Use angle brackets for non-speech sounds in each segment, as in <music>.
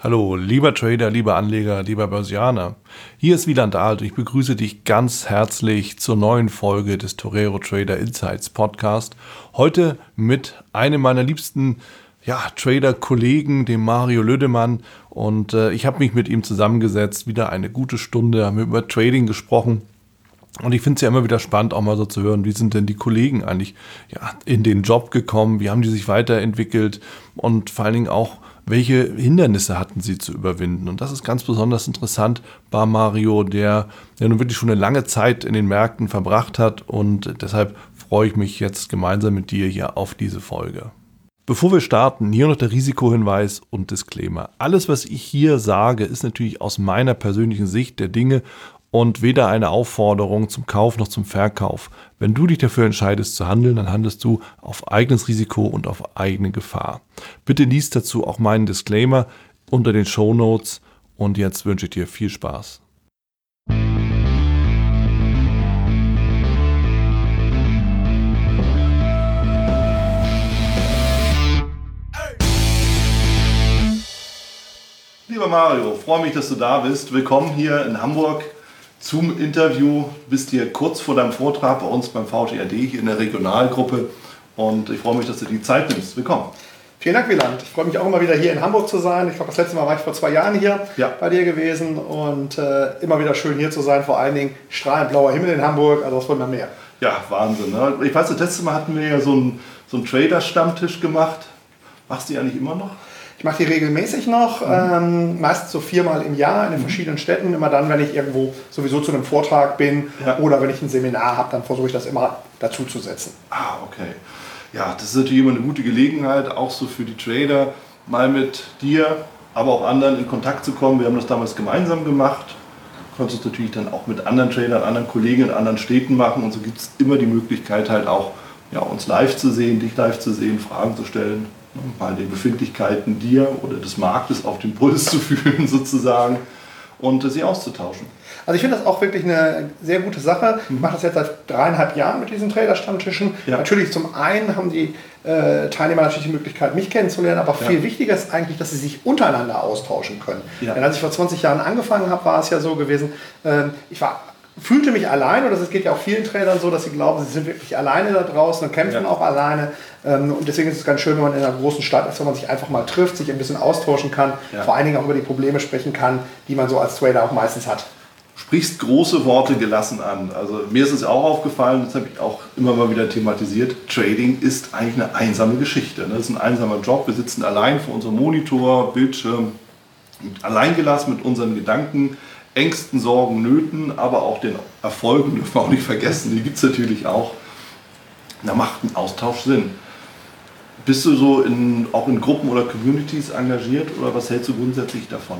Hallo, lieber Trader, lieber Anleger, lieber Börsianer. Hier ist Wieland Alt ich begrüße dich ganz herzlich zur neuen Folge des Torero Trader Insights Podcast. Heute mit einem meiner liebsten ja, Trader-Kollegen, dem Mario Lödemann. Und äh, ich habe mich mit ihm zusammengesetzt, wieder eine gute Stunde, haben über Trading gesprochen. Und ich finde es ja immer wieder spannend, auch mal so zu hören, wie sind denn die Kollegen eigentlich ja, in den Job gekommen, wie haben die sich weiterentwickelt und vor allen Dingen auch, welche Hindernisse hatten sie zu überwinden? Und das ist ganz besonders interessant bei Mario, der ja nun wirklich schon eine lange Zeit in den Märkten verbracht hat. Und deshalb freue ich mich jetzt gemeinsam mit dir hier auf diese Folge. Bevor wir starten, hier noch der Risikohinweis und Disclaimer. Alles, was ich hier sage, ist natürlich aus meiner persönlichen Sicht der Dinge und weder eine Aufforderung zum Kauf noch zum Verkauf. Wenn du dich dafür entscheidest zu handeln, dann handelst du auf eigenes Risiko und auf eigene Gefahr. Bitte liest dazu auch meinen Disclaimer unter den Show Notes und jetzt wünsche ich dir viel Spaß. Lieber Mario, freue mich, dass du da bist. Willkommen hier in Hamburg zum Interview. Du bist hier kurz vor deinem Vortrag bei uns beim VTRD hier in der Regionalgruppe und ich freue mich, dass du die Zeit nimmst. Willkommen. Vielen Dank, Wieland. Ich freue mich auch immer wieder hier in Hamburg zu sein. Ich glaube, das letzte Mal war ich vor zwei Jahren hier ja. bei dir gewesen und äh, immer wieder schön hier zu sein. Vor allen Dingen strahlend blauer Himmel in Hamburg, also was wollen wir mehr? Ja, Wahnsinn. Ne? Ich weiß, das letzte Mal hatten wir ja so einen, so einen Trader-Stammtisch gemacht. Machst du die eigentlich immer noch? Ich mache die regelmäßig noch, mhm. ähm, meistens so viermal im Jahr in den mhm. verschiedenen Städten. Immer dann, wenn ich irgendwo sowieso zu einem Vortrag bin ja. oder wenn ich ein Seminar habe, dann versuche ich das immer dazu zu setzen. Ah, okay. Ja, das ist natürlich immer eine gute Gelegenheit, auch so für die Trader, mal mit dir, aber auch anderen in Kontakt zu kommen. Wir haben das damals gemeinsam gemacht. Du konntest es natürlich dann auch mit anderen Tradern, anderen Kollegen in anderen Städten machen. Und so gibt es immer die Möglichkeit, halt auch ja, uns live zu sehen, dich live zu sehen, Fragen zu stellen mal die Befindlichkeiten dir oder des Marktes auf den Puls zu <laughs> fühlen sozusagen und sie auszutauschen. Also ich finde das auch wirklich eine sehr gute Sache. Ich mache das jetzt seit dreieinhalb Jahren mit diesen Trader-Stammtischen. Ja. Natürlich zum einen haben die äh, Teilnehmer natürlich die Möglichkeit, mich kennenzulernen, aber ja. viel wichtiger ist eigentlich, dass sie sich untereinander austauschen können. Ja. Denn als ich vor 20 Jahren angefangen habe, war es ja so gewesen, äh, ich war fühlte mich allein, oder es geht ja auch vielen Trainern so, dass sie glauben, sie sind wirklich alleine da draußen und kämpfen ja. auch alleine. Ähm, und deswegen ist es ganz schön, wenn man in einer großen Stadt ist, wenn man sich einfach mal trifft, sich ein bisschen austauschen kann, ja. vor allen Dingen auch über die Probleme sprechen kann, die man so als Trader auch meistens hat. Sprichst große Worte gelassen an. Also mir ist es auch aufgefallen, das habe ich auch immer mal wieder thematisiert. Trading ist eigentlich eine einsame Geschichte. Das ist ein einsamer Job. Wir sitzen allein vor unserem Monitor, Bildschirm, alleingelassen mit unseren Gedanken Ängsten, Sorgen, Nöten, aber auch den Erfolgen dürfen wir auch nicht vergessen, die gibt es natürlich auch. Da macht ein Austausch Sinn. Bist du so in, auch in Gruppen oder Communities engagiert oder was hältst du grundsätzlich davon?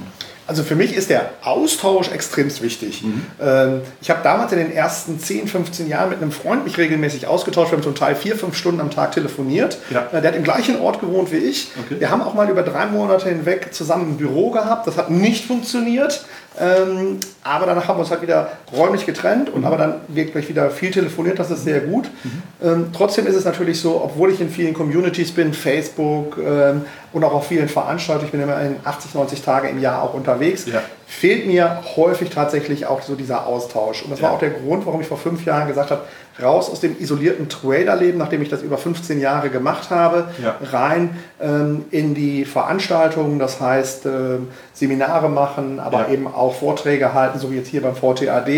Also für mich ist der Austausch extremst wichtig. Mhm. Ähm, ich habe damals in den ersten 10, 15 Jahren mit einem Freund mich regelmäßig ausgetauscht. Wir haben zum Teil vier, fünf Stunden am Tag telefoniert. Ja. Äh, der hat im gleichen Ort gewohnt wie ich. Okay. Wir haben auch mal über drei Monate hinweg zusammen ein Büro gehabt. Das hat nicht funktioniert. Ähm, aber danach haben wir uns halt wieder räumlich getrennt und mhm. aber dann wirklich wieder viel telefoniert, das ist sehr gut. Mhm. Ähm, trotzdem ist es natürlich so, obwohl ich in vielen Communities bin, Facebook ähm, und auch auf vielen Veranstaltungen, ich bin immer in 80, 90 Tage im Jahr auch unterwegs, ja. Fehlt mir häufig tatsächlich auch so dieser Austausch. Und das ja. war auch der Grund, warum ich vor fünf Jahren gesagt habe, raus aus dem isolierten Traderleben, nachdem ich das über 15 Jahre gemacht habe, ja. rein ähm, in die Veranstaltungen, das heißt äh, Seminare machen, aber ja. eben auch Vorträge halten, so wie jetzt hier beim VTAD,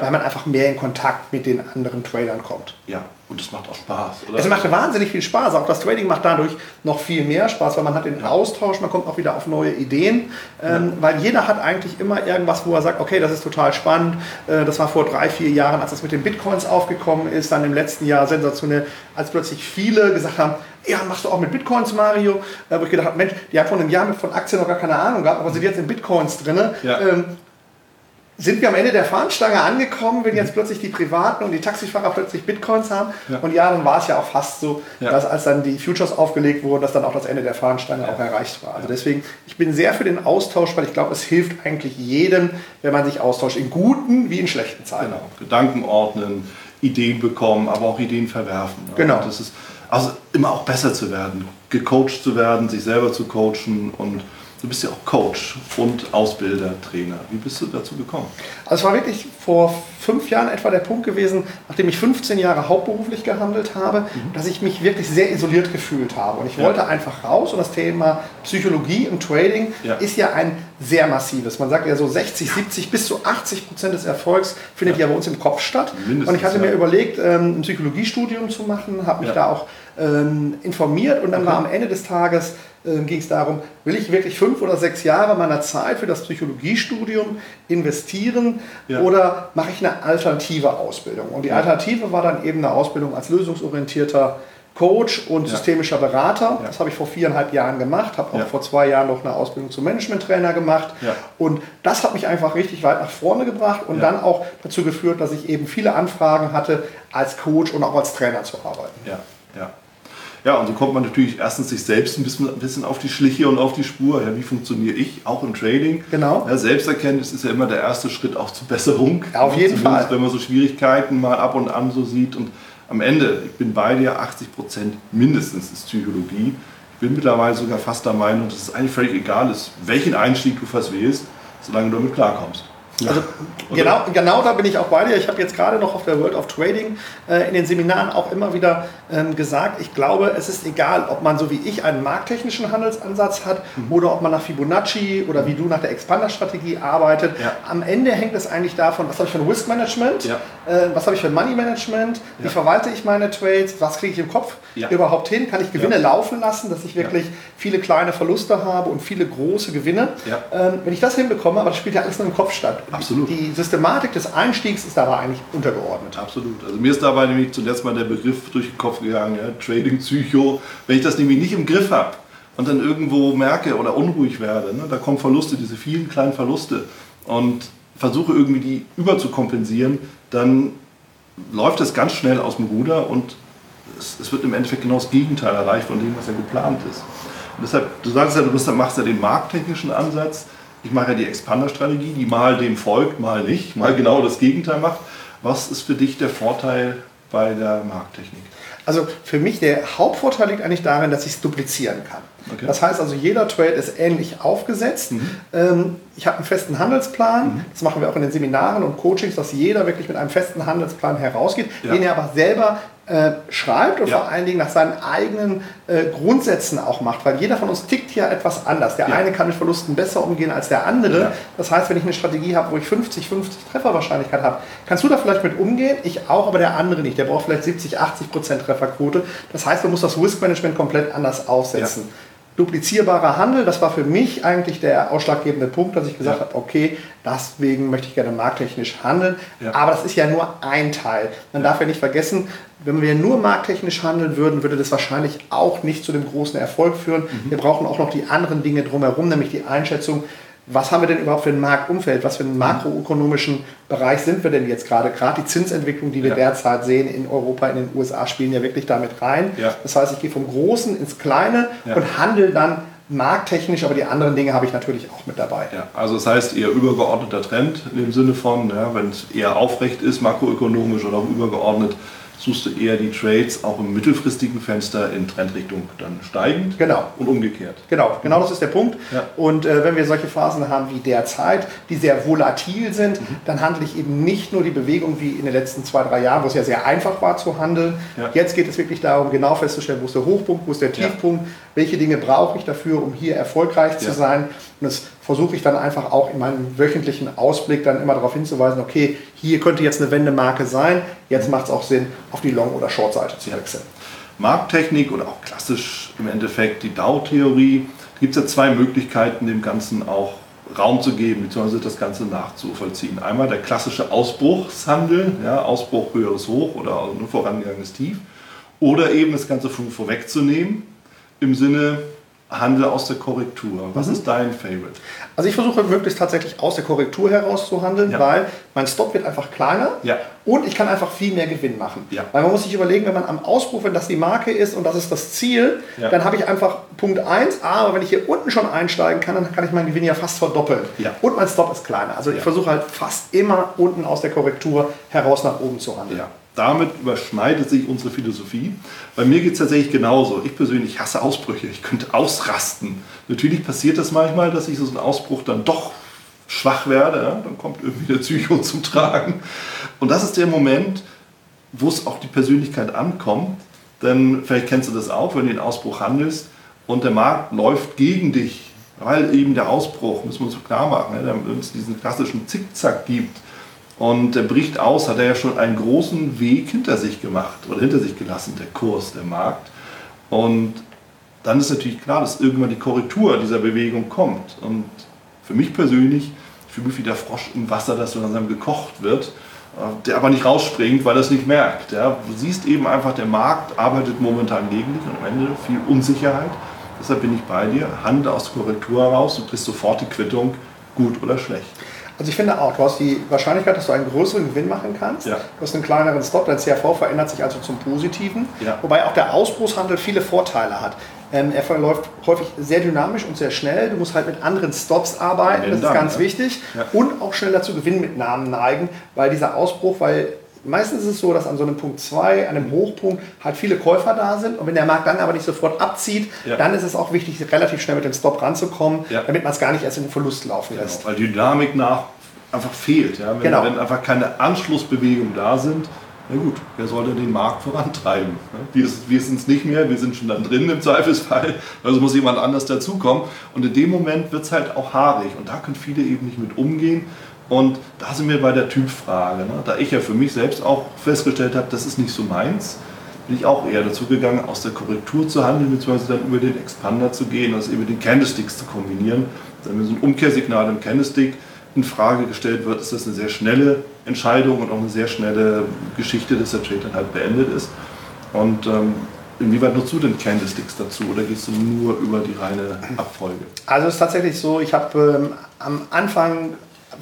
weil man einfach mehr in Kontakt mit den anderen Tradern kommt. Ja, und es macht auch Spaß, oder? Es macht wahnsinnig viel Spaß. Auch das Trading macht dadurch noch viel mehr Spaß, weil man hat den Austausch, man kommt auch wieder auf neue Ideen, ähm, weil jeder hat eigentlich immer irgendwas, wo er sagt, okay, das ist total spannend. Äh, das war vor drei, vier Jahren, als das mit den Bitcoins aufgekommen ist, dann im letzten Jahr sensationell, als plötzlich viele gesagt haben, ja, machst du auch mit Bitcoins, Mario? Äh, wo ich gedacht habe, Mensch, die haben vor einem Jahr von Aktien noch gar keine Ahnung gehabt, aber sind jetzt in Bitcoins drin. Ja. Ähm, sind wir am Ende der Fahnenstange angekommen, wenn jetzt plötzlich die Privaten und die Taxifahrer plötzlich Bitcoins haben. Ja. Und ja, dann war es ja auch fast so, ja. dass als dann die Futures aufgelegt wurden, dass dann auch das Ende der Fahnenstange ja. auch erreicht war. Also deswegen, ich bin sehr für den Austausch, weil ich glaube, es hilft eigentlich jedem, wenn man sich austauscht, in guten wie in schlechten Zeiten. Genau. Gedanken ordnen, Ideen bekommen, aber auch Ideen verwerfen. Genau. Und das ist also immer auch besser zu werden, gecoacht zu werden, sich selber zu coachen und Du bist ja auch Coach und Ausbilder, Trainer. Wie bist du dazu gekommen? Also es war wirklich vor fünf Jahren etwa der Punkt gewesen, nachdem ich 15 Jahre hauptberuflich gehandelt habe, mhm. dass ich mich wirklich sehr isoliert gefühlt habe. Und ich ja. wollte einfach raus und das Thema Psychologie im Trading ja. ist ja ein sehr massives. Man sagt ja so 60, 70 bis zu 80 Prozent des Erfolgs findet ja, ja bei uns im Kopf statt. Mindestens, und ich hatte mir überlegt, ähm, ein Psychologiestudium zu machen, habe mich da auch ähm, informiert und dann okay. war am Ende des Tages äh, ging es darum, will ich wirklich fünf oder sechs Jahre meiner Zeit für das Psychologiestudium investieren ja. oder mache ich eine alternative Ausbildung? Und die Alternative war dann eben eine Ausbildung als lösungsorientierter Coach und ja. systemischer Berater. Ja. Das habe ich vor viereinhalb Jahren gemacht, habe auch ja. vor zwei Jahren noch eine Ausbildung zum Management-Trainer gemacht. Und das hat mich einfach richtig weit nach vorne gebracht und dann auch dazu geführt, dass ich eben viele Anfragen hatte, als Coach und auch als Trainer zu arbeiten. Ja, ja. Ja, und so kommt man natürlich erstens sich selbst ein bisschen, ein bisschen auf die Schliche und auf die Spur. Ja, wie funktioniere ich, auch im Trading? Genau. Ja, Selbsterkenntnis ist ja immer der erste Schritt auch zur Besserung. Ja, auf jeden Fall. Wenn man so Schwierigkeiten mal ab und an so sieht. Und am Ende, ich bin bei dir, 80 Prozent mindestens ist Psychologie. Ich bin mittlerweile sogar fast der Meinung, dass es eigentlich völlig egal ist, welchen Einstieg du fast wählst, solange du damit klarkommst. Also genau, genau da bin ich auch bei dir. Ich habe jetzt gerade noch auf der World of Trading äh, in den Seminaren auch immer wieder ähm, gesagt, ich glaube, es ist egal, ob man so wie ich einen markttechnischen Handelsansatz hat mhm. oder ob man nach Fibonacci oder wie du nach der Expander-Strategie arbeitet. Ja. Am Ende hängt es eigentlich davon, was habe ich für ein Risk Management, ja. äh, was habe ich für ein Money Management, wie ja. verwalte ich meine Trades, was kriege ich im Kopf überhaupt hin, kann ich Gewinne laufen lassen, dass ich wirklich viele kleine Verluste habe und viele große Gewinne. Ähm, wenn ich das hinbekomme, aber das spielt ja alles nur im Kopf statt. Absolut. Die Systematik des Einstiegs ist dabei eigentlich untergeordnet. Absolut. Also mir ist dabei nämlich zuletzt mal der Begriff durch den Kopf gegangen, ja, Trading Psycho. Wenn ich das nämlich nicht im Griff habe und dann irgendwo merke oder unruhig werde, ne, da kommen Verluste, diese vielen kleinen Verluste und versuche irgendwie die überzukompensieren, dann läuft es ganz schnell aus dem Ruder und es, es, wird im Endeffekt genau das Gegenteil erreicht von dem, was ja geplant ist. Und deshalb, du sagst ja, du machst ja den markttechnischen Ansatz ich mache ja die Expander-Strategie, die mal dem folgt, mal nicht, mal genau das Gegenteil macht. Was ist für dich der Vorteil bei der Markttechnik? Also für mich der Hauptvorteil liegt eigentlich darin, dass ich es duplizieren kann. Okay. Das heißt also, jeder Trade ist ähnlich aufgesetzt. Mhm. Ähm, ich habe einen festen Handelsplan. Mhm. Das machen wir auch in den Seminaren und Coachings, dass jeder wirklich mit einem festen Handelsplan herausgeht, ja. den er aber selber äh, schreibt und ja. vor allen Dingen nach seinen eigenen äh, Grundsätzen auch macht, weil jeder von uns tickt hier etwas anders. Der ja. eine kann mit Verlusten besser umgehen als der andere. Ja. Das heißt, wenn ich eine Strategie habe, wo ich 50, 50 Trefferwahrscheinlichkeit habe, kannst du da vielleicht mit umgehen, ich auch, aber der andere nicht. Der braucht vielleicht 70, 80 Prozent Trefferquote. Das heißt, man muss das Risk Management komplett anders aufsetzen duplizierbarer Handel, das war für mich eigentlich der ausschlaggebende Punkt, dass ich gesagt ja. habe, okay, deswegen möchte ich gerne markttechnisch handeln. Ja. Aber das ist ja nur ein Teil. Man darf ja nicht vergessen, wenn wir nur markttechnisch handeln würden, würde das wahrscheinlich auch nicht zu dem großen Erfolg führen. Mhm. Wir brauchen auch noch die anderen Dinge drumherum, nämlich die Einschätzung, was haben wir denn überhaupt für ein Marktumfeld, was für einen makroökonomischen Bereich sind wir denn jetzt gerade? Gerade die Zinsentwicklung, die wir ja. derzeit sehen in Europa, in den USA, spielen ja wirklich damit rein. Ja. Das heißt, ich gehe vom Großen ins Kleine ja. und handle dann markttechnisch, aber die anderen Dinge habe ich natürlich auch mit dabei. Ja, also das heißt eher übergeordneter Trend dem Sinne von, wenn es eher aufrecht ist, makroökonomisch oder auch übergeordnet, suchst du eher die Trades auch im mittelfristigen Fenster in Trendrichtung dann steigend genau. und umgekehrt. Genau, genau das ist der Punkt. Ja. Und äh, wenn wir solche Phasen haben wie derzeit, die sehr volatil sind, mhm. dann handle ich eben nicht nur die Bewegung wie in den letzten zwei, drei Jahren, wo es ja sehr einfach war zu handeln. Ja. Jetzt geht es wirklich darum, genau festzustellen, wo ist der Hochpunkt, wo ist der Tiefpunkt, ja. welche Dinge brauche ich dafür, um hier erfolgreich zu sein. Und das versuche ich dann einfach auch in meinem wöchentlichen Ausblick dann immer darauf hinzuweisen, okay, hier könnte jetzt eine Wendemarke sein, jetzt macht es auch Sinn, auf die Long- oder Short-Seite zu wechseln. Markttechnik oder auch klassisch im Endeffekt die DAO-Theorie, gibt es ja zwei Möglichkeiten, dem Ganzen auch Raum zu geben, beziehungsweise das Ganze nachzuvollziehen. Einmal der klassische Ausbruchshandel, ja, Ausbruch höheres Hoch oder nur vorangegangenes Tief, oder eben das Ganze vorwegzunehmen im Sinne, Handel aus der Korrektur. Was mhm. ist dein Favorite? Also ich versuche möglichst tatsächlich aus der Korrektur heraus zu handeln, ja. weil mein Stop wird einfach kleiner ja. und ich kann einfach viel mehr Gewinn machen. Ja. Weil man muss sich überlegen, wenn man am Ausbruch, wenn das die Marke ist und das ist das Ziel, dann habe ich einfach Punkt 1, aber wenn ich hier unten schon einsteigen kann, dann kann ich meinen Gewinn ja fast verdoppeln. Und mein Stop ist kleiner. Also ich versuche halt fast immer unten aus der Korrektur heraus nach oben zu handeln. Damit überschneidet sich unsere Philosophie. Bei mir geht es tatsächlich genauso. Ich persönlich hasse Ausbrüche. Ich könnte ausrasten. Natürlich passiert das manchmal, dass ich so einen Ausbruch dann doch schwach werde. Ja? Dann kommt irgendwie der Psycho <laughs> zum Tragen. Und das ist der Moment, wo es auch die Persönlichkeit ankommt. Denn vielleicht kennst du das auch, wenn du den Ausbruch handelst und der Markt läuft gegen dich, weil eben der Ausbruch, müssen wir uns klar machen, ne? wenn es diesen klassischen Zickzack gibt, und er bricht aus, hat er ja schon einen großen Weg hinter sich gemacht oder hinter sich gelassen, der Kurs, der Markt. Und dann ist natürlich klar, dass irgendwann die Korrektur dieser Bewegung kommt. Und für mich persönlich, ich fühle mich wie der Frosch im Wasser, das so langsam gekocht wird, äh, der aber nicht rausspringt, weil er es nicht merkt. Ja. Du siehst eben einfach, der Markt arbeitet momentan gegen dich und am Ende viel Unsicherheit. Deshalb bin ich bei dir, handle aus der Korrektur heraus und kriegst sofort die Quittung, gut oder schlecht. Also ich finde auch, du hast die Wahrscheinlichkeit, dass du einen größeren Gewinn machen kannst. Ja. Du hast einen kleineren Stop, dein CRV verändert sich also zum Positiven. Ja. Wobei auch der Ausbruchshandel viele Vorteile hat. Ähm, er verläuft häufig sehr dynamisch und sehr schnell. Du musst halt mit anderen Stops arbeiten, das ist ganz ja. wichtig. Und auch schneller zu Gewinnmitnahmen neigen, weil dieser Ausbruch, weil meistens ist es so, dass an so einem Punkt 2, an einem Hochpunkt, halt viele Käufer da sind. Und wenn der Markt dann aber nicht sofort abzieht, ja. dann ist es auch wichtig, relativ schnell mit dem Stop ranzukommen, ja. damit man es gar nicht erst in den Verlust laufen genau, lässt. Weil die Dynamik nach einfach fehlt. Ja? Wenn, genau. wenn einfach keine Anschlussbewegungen da sind, na gut, wer sollte den Markt vorantreiben? Wir, wir sind es nicht mehr, wir sind schon dann drin im Zweifelsfall, <laughs> also muss jemand anders dazukommen. Und in dem Moment wird es halt auch haarig und da können viele eben nicht mit umgehen. Und da sind wir bei der Typfrage. Ne? Da ich ja für mich selbst auch festgestellt habe, das ist nicht so meins, bin ich auch eher dazu gegangen, aus der Korrektur zu handeln, beziehungsweise dann über den Expander zu gehen, also eben den Candlesticks zu kombinieren. Wenn so ein Umkehrsignal im Candlestick in Frage gestellt wird, ist das eine sehr schnelle Entscheidung und auch eine sehr schnelle Geschichte, dass der Trade dann halt beendet ist. Und ähm, inwieweit nutzt du denn Candlesticks dazu oder gehst du nur über die reine Abfolge? Also es ist tatsächlich so, ich habe ähm, am Anfang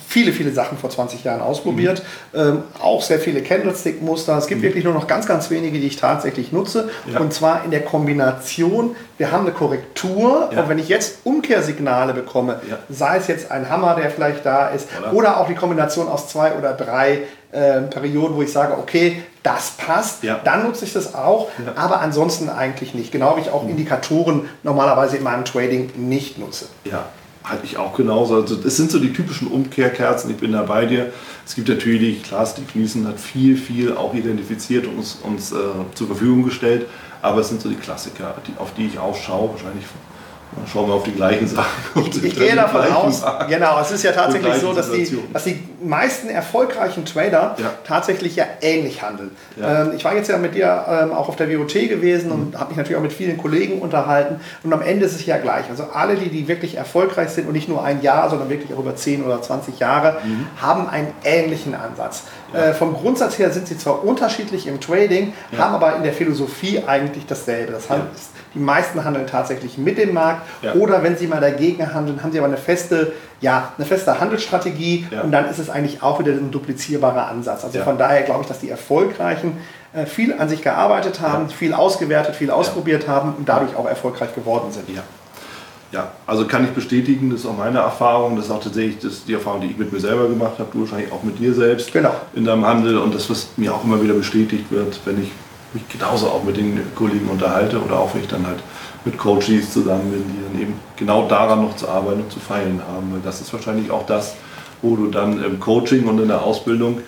viele, viele Sachen vor 20 Jahren ausprobiert. Mhm. Ähm, auch sehr viele Candlestick-Muster. Es gibt mhm. wirklich nur noch ganz, ganz wenige, die ich tatsächlich nutze. Ja. Und zwar in der Kombination, wir haben eine Korrektur. Ja. Und wenn ich jetzt Umkehrsignale bekomme, ja. sei es jetzt ein Hammer, der vielleicht da ist, oder, oder auch die Kombination aus zwei oder drei äh, Perioden, wo ich sage, okay, das passt, ja. dann nutze ich das auch, ja. aber ansonsten eigentlich nicht. Genau wie ich auch mhm. Indikatoren normalerweise in meinem Trading nicht nutze. Ja, halte ich auch genauso. Also es sind so die typischen Umkehrkerzen, ich bin da bei dir. Es gibt natürlich, klar, Steve Nielsen hat viel, viel auch identifiziert und uns, uns äh, zur Verfügung gestellt, aber es sind so die Klassiker, die, auf die ich auch schaue, wahrscheinlich dann schauen wir auf die gleichen Sachen. Ich, <laughs> gehe davon aus, Markt. genau, es ist ja tatsächlich so, dass die, dass die meisten erfolgreichen Trader ja. tatsächlich ja ähnlich handeln. Ja. Ähm, ich war jetzt ja mit dir ähm, auch auf der WOT gewesen mhm. und habe mich natürlich auch mit vielen Kollegen unterhalten und am Ende ist es ja gleich. Also alle, die, die wirklich erfolgreich sind und nicht nur ein Jahr, sondern wirklich auch über 10 oder 20 Jahre, mhm. haben einen ähnlichen Ansatz. Ja. Äh, vom Grundsatz her sind sie zwar unterschiedlich im Trading, haben aber in der Philosophie eigentlich dasselbe. Das heißt, die meisten handeln tatsächlich mit dem Markt ja. oder wenn sie mal dagegen handeln, haben sie aber eine feste, ja, eine feste Handelsstrategie ja. und dann ist es eigentlich auch wieder ein duplizierbarer Ansatz. Also ja. von daher glaube ich, dass die Erfolgreichen äh, viel an sich gearbeitet haben, viel ausgewertet, viel ausprobiert haben und dadurch auch erfolgreich geworden sind. Ja. Also kann ich bestätigen, das ist auch meine Erfahrung, das ist auch tatsächlich das die Erfahrung, die ich mit mir selber gemacht habe, du wahrscheinlich auch mit dir selbst genau. in deinem Handel und das, was mir auch immer wieder bestätigt wird, wenn ich mich genauso auch mit den Kollegen unterhalte oder auch wenn ich dann halt mit Coaches zusammen bin, die dann eben genau daran noch zu arbeiten und zu feilen haben. Weil das ist wahrscheinlich auch das, wo du dann im Coaching und in der Ausbildung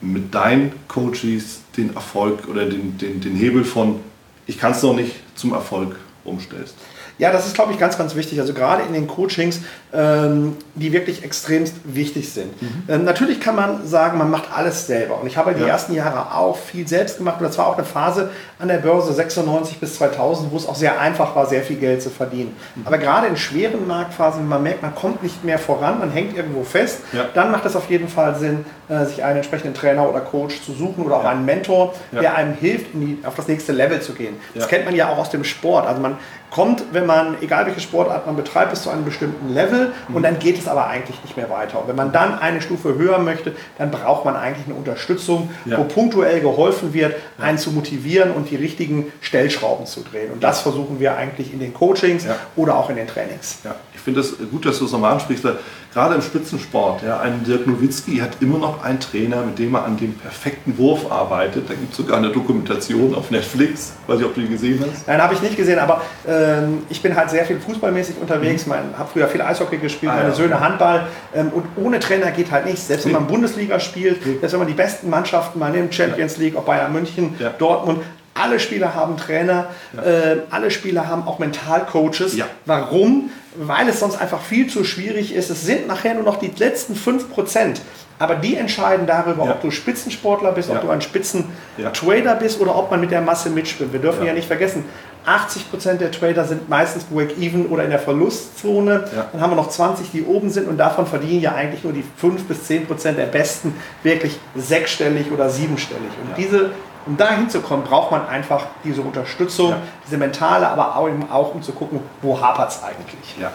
mit deinen Coaches den Erfolg oder den, den, den Hebel von ich kann es noch nicht zum Erfolg umstellst. Ja, das ist, glaube ich, ganz, ganz wichtig. Also gerade in den Coachings, ähm, die wirklich extremst wichtig sind. Mhm. Ähm, natürlich kann man sagen, man macht alles selber. Und ich habe die ja. ersten Jahre auch viel selbst gemacht. Und das war auch eine Phase an der Börse 96 bis 2000, wo es auch sehr einfach war, sehr viel Geld zu verdienen. Mhm. Aber gerade in schweren Marktphasen, wenn man merkt, man kommt nicht mehr voran, man hängt irgendwo fest, ja. dann macht es auf jeden Fall Sinn, äh, sich einen entsprechenden Trainer oder Coach zu suchen oder auch ja. einen Mentor, der einem hilft, die, auf das nächste Level zu gehen. Das kennt man ja auch aus dem Sport. Also man kommt, wenn man, egal welche Sportart man betreibt, bis zu einem bestimmten Level mhm. und dann geht es aber eigentlich nicht mehr weiter. Und wenn man dann eine Stufe höher möchte, dann braucht man eigentlich eine Unterstützung, ja. wo punktuell geholfen wird, ja. einen zu motivieren und die richtigen Stellschrauben zu drehen. Und das versuchen wir eigentlich in den Coachings ja. oder auch in den Trainings. Ja. Ich finde es gut, dass du es nochmal ansprichst, weil gerade im Spitzensport, ja, ein Dirk Nowitzki hat immer noch einen Trainer, mit dem er an dem perfekten Wurf arbeitet. Da gibt es sogar eine Dokumentation auf Netflix. Weiß ich, ob du die gesehen hast. Nein, habe ich nicht gesehen, aber ähm, ich bin halt sehr viel fußballmäßig unterwegs. Mhm. Ich habe früher viel Eishockey gespielt, ah, meine ja. Söhne Handball. Ähm, und ohne Trainer geht halt nichts. Selbst wenn man Bundesliga spielt, mhm. selbst wenn man die besten Mannschaften mal nimmt, Champions League, ob Bayern München, ja. Dortmund, alle Spieler haben Trainer, ja. äh, alle Spieler haben auch Mentalcoaches. Ja. Warum? Weil es sonst einfach viel zu schwierig ist. Es sind nachher nur noch die letzten 5%. Aber die entscheiden darüber, ja. ob du Spitzensportler bist, ob du ein Spitzentrader bist oder ob man mit der Masse mitspielt. Wir dürfen ja, nicht vergessen, 80% der Trader sind meistens Break-Even oder in der Verlustzone. Dann haben wir noch 20, die oben sind und davon verdienen ja eigentlich nur die 5 bis 10% der Besten wirklich sechsstellig oder siebenstellig. Und diese um da hinzukommen, braucht man einfach diese Unterstützung, ja. diese mentale, aber auch, auch um zu gucken, wo hapert es eigentlich. Ja.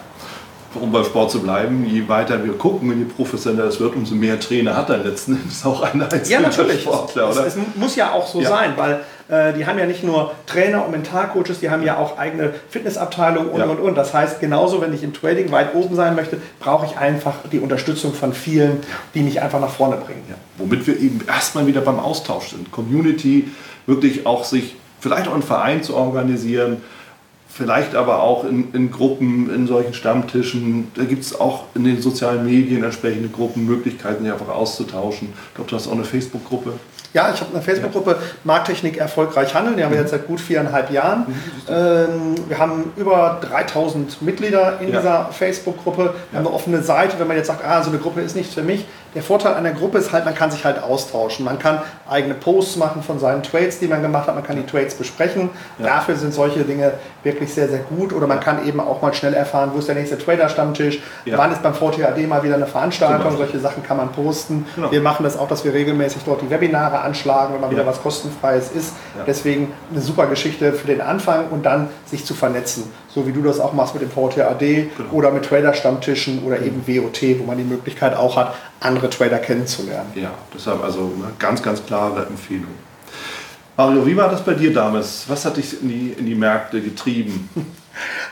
Um beim Sport zu bleiben, je weiter wir gucken und je professioneller es wird, umso mehr Trainer hat er letzten Endes auch ein einzelner ja, natürlich. Sportler. Oder? Es, es muss ja auch so ja. sein, weil die haben ja nicht nur Trainer und Mentalcoaches, die haben ja auch eigene Fitnessabteilungen und, ja. und, und. Das heißt, genauso, wenn ich im Trading weit oben sein möchte, brauche ich einfach die Unterstützung von vielen, die mich einfach nach vorne bringen. Ja. Womit wir eben erstmal wieder beim Austausch sind. Community, wirklich auch sich vielleicht auch einen Verein zu organisieren, vielleicht aber auch in, in, Gruppen, in solchen Stammtischen. Da gibt es auch in den sozialen Medien entsprechende Gruppen, Möglichkeiten, sich einfach auszutauschen. Ich glaube, du hast auch eine Facebook-Gruppe. Ja, ich habe eine Facebook-Gruppe Markttechnik erfolgreich handeln. Die haben wir jetzt seit gut viereinhalb Jahren. Mhm. Ähm, wir haben über 3000 Mitglieder in dieser Facebook-Gruppe. Wir haben eine offene Seite. Wenn man jetzt sagt, ah, so eine Gruppe ist nichts für mich, der Vorteil einer Gruppe ist halt, man kann sich halt austauschen. Man kann eigene Posts machen von seinen Trades, die man gemacht hat. Man kann die Trades besprechen. Ja. Dafür sind solche Dinge wirklich sehr, sehr gut. Oder man kann eben auch mal schnell erfahren, wo ist der nächste Trader-Stammtisch, ja. wann ist beim VTAD mal wieder eine Veranstaltung. Solche Sachen kann man posten. Genau. Wir machen das auch, dass wir regelmäßig dort die Webinare anschlagen, wenn mal ja. wieder was kostenfreies ist. Deswegen eine super Geschichte für den Anfang und dann sich zu vernetzen. So wie du das auch machst mit dem VTAD genau. oder mit Trader-Stammtischen oder eben WOT, wo man die Möglichkeit auch hat, andere Trader kennenzulernen. Ja, deshalb also eine ganz, ganz klare Empfehlung. Mario, wie war das bei dir damals? Was hat dich in die, in die Märkte getrieben? <laughs>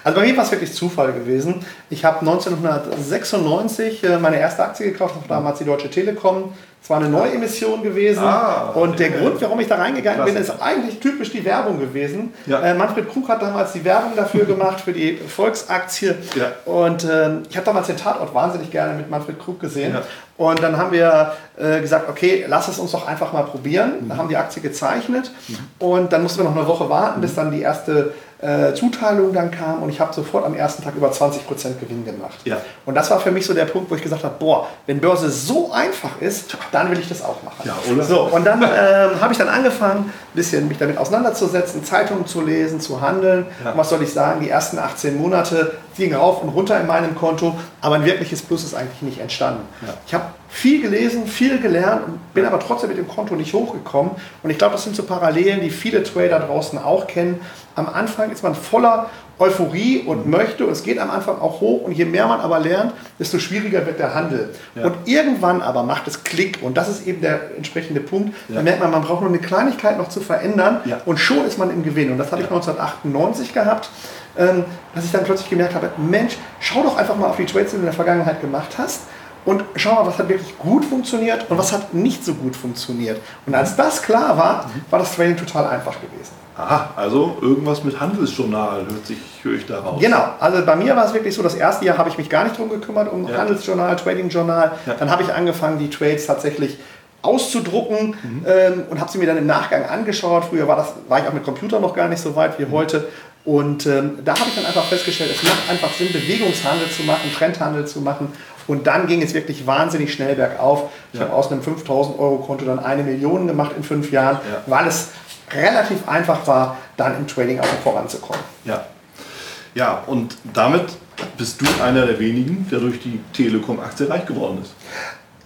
Also bei mir war es wirklich Zufall gewesen. Ich habe 1996 äh, meine erste Aktie gekauft, damals die Deutsche Telekom. Es war eine Neuemission gewesen. Ah, und der ja, Grund, warum ich da reingegangen klasse. bin, ist eigentlich typisch die Werbung gewesen. Ja. Äh, Manfred Krug hat damals die Werbung dafür gemacht, für die Volksaktie. Ja. Und äh, ich habe damals den Tatort wahnsinnig gerne mit Manfred Krug gesehen. Und dann haben wir äh, gesagt, okay, lass es uns doch einfach mal probieren. Mhm. Dann haben die Aktie gezeichnet. Mhm. Und dann mussten wir noch eine Woche warten, bis dann die erste äh, Zuteilung dann kam und ich habe sofort am ersten Tag über 20% Gewinn gemacht. Ja. Und das war für mich so der Punkt, wo ich gesagt habe, boah, wenn Börse so einfach ist, dann will ich das auch machen. Ja, oder? So, und dann ähm, habe ich dann angefangen, ein bisschen mich damit auseinanderzusetzen, Zeitungen zu lesen, zu handeln. Ja. Und was soll ich sagen, die ersten 18 Monate gingen rauf und runter in meinem Konto, aber ein wirkliches Plus ist eigentlich nicht entstanden. Ja. Ich habe viel gelesen, viel gelernt bin aber trotzdem mit dem Konto nicht hochgekommen. Und ich glaube, das sind so Parallelen, die viele Trader draußen auch kennen. Am Anfang ist man voller Euphorie und möchte und es geht am Anfang auch hoch und je mehr man aber lernt, desto schwieriger wird der Handel. Ja. Und irgendwann aber macht es Klick und das ist eben der entsprechende Punkt. Ja. Da merkt man, man braucht nur eine Kleinigkeit noch zu verändern ja. und schon ist man im Gewinn. Und das hatte ich 1998 gehabt, ähm, dass ich dann plötzlich gemerkt habe, Mensch, schau doch einfach mal auf die Trades, die du in der Vergangenheit gemacht hast und schau mal, was hat wirklich gut funktioniert und was hat nicht so gut funktioniert. Und als das klar war, war das Trading total einfach gewesen. Aha, also irgendwas mit Handelsjournal hört sich, höre ich daraus. Genau, also bei mir war es wirklich so, das erste Jahr habe ich mich gar nicht drum gekümmert, um ja. Handelsjournal, Tradingjournal. Ja. Dann habe ich angefangen, die Trades tatsächlich auszudrucken mhm. ähm, und habe sie mir dann im Nachgang angeschaut. Früher war, das, war ich auch mit Computer noch gar nicht so weit wie mhm. heute. Und ähm, da habe ich dann einfach festgestellt, es macht einfach Sinn, Bewegungshandel zu machen, Trendhandel zu machen. Und dann ging es wirklich wahnsinnig schnell bergauf. Ich ja. habe aus einem 5000 Euro Konto dann eine Million gemacht in fünf Jahren, ja. weil es relativ einfach war, dann im Trading auch voranzukommen. Ja. ja, und damit bist du einer der wenigen, der durch die Telekom-Aktie reich geworden ist.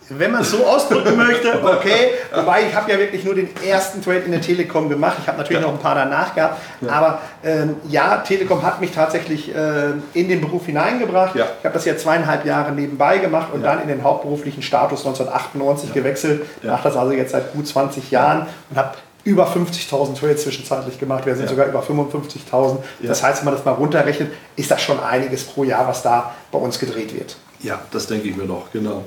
Wenn man es so ausdrücken <laughs> möchte, okay. Wobei ich habe ja wirklich nur den ersten Trade in der Telekom gemacht. Ich habe natürlich ja. noch ein paar danach gehabt. Ja. Aber ähm, ja, Telekom hat mich tatsächlich äh, in den Beruf hineingebracht. Ja. Ich habe das ja zweieinhalb Jahre nebenbei gemacht und dann in den hauptberuflichen Status 1998 gewechselt. Mache das also jetzt seit gut 20 Jahren und habe über 50.000 Trades zwischenzeitlich gemacht. Wir sind ja. sogar über 55.000. Ja. Das heißt, wenn man das mal runterrechnet, ist das schon einiges pro Jahr, was da bei uns gedreht wird. Ja, das denke ich mir doch, genau.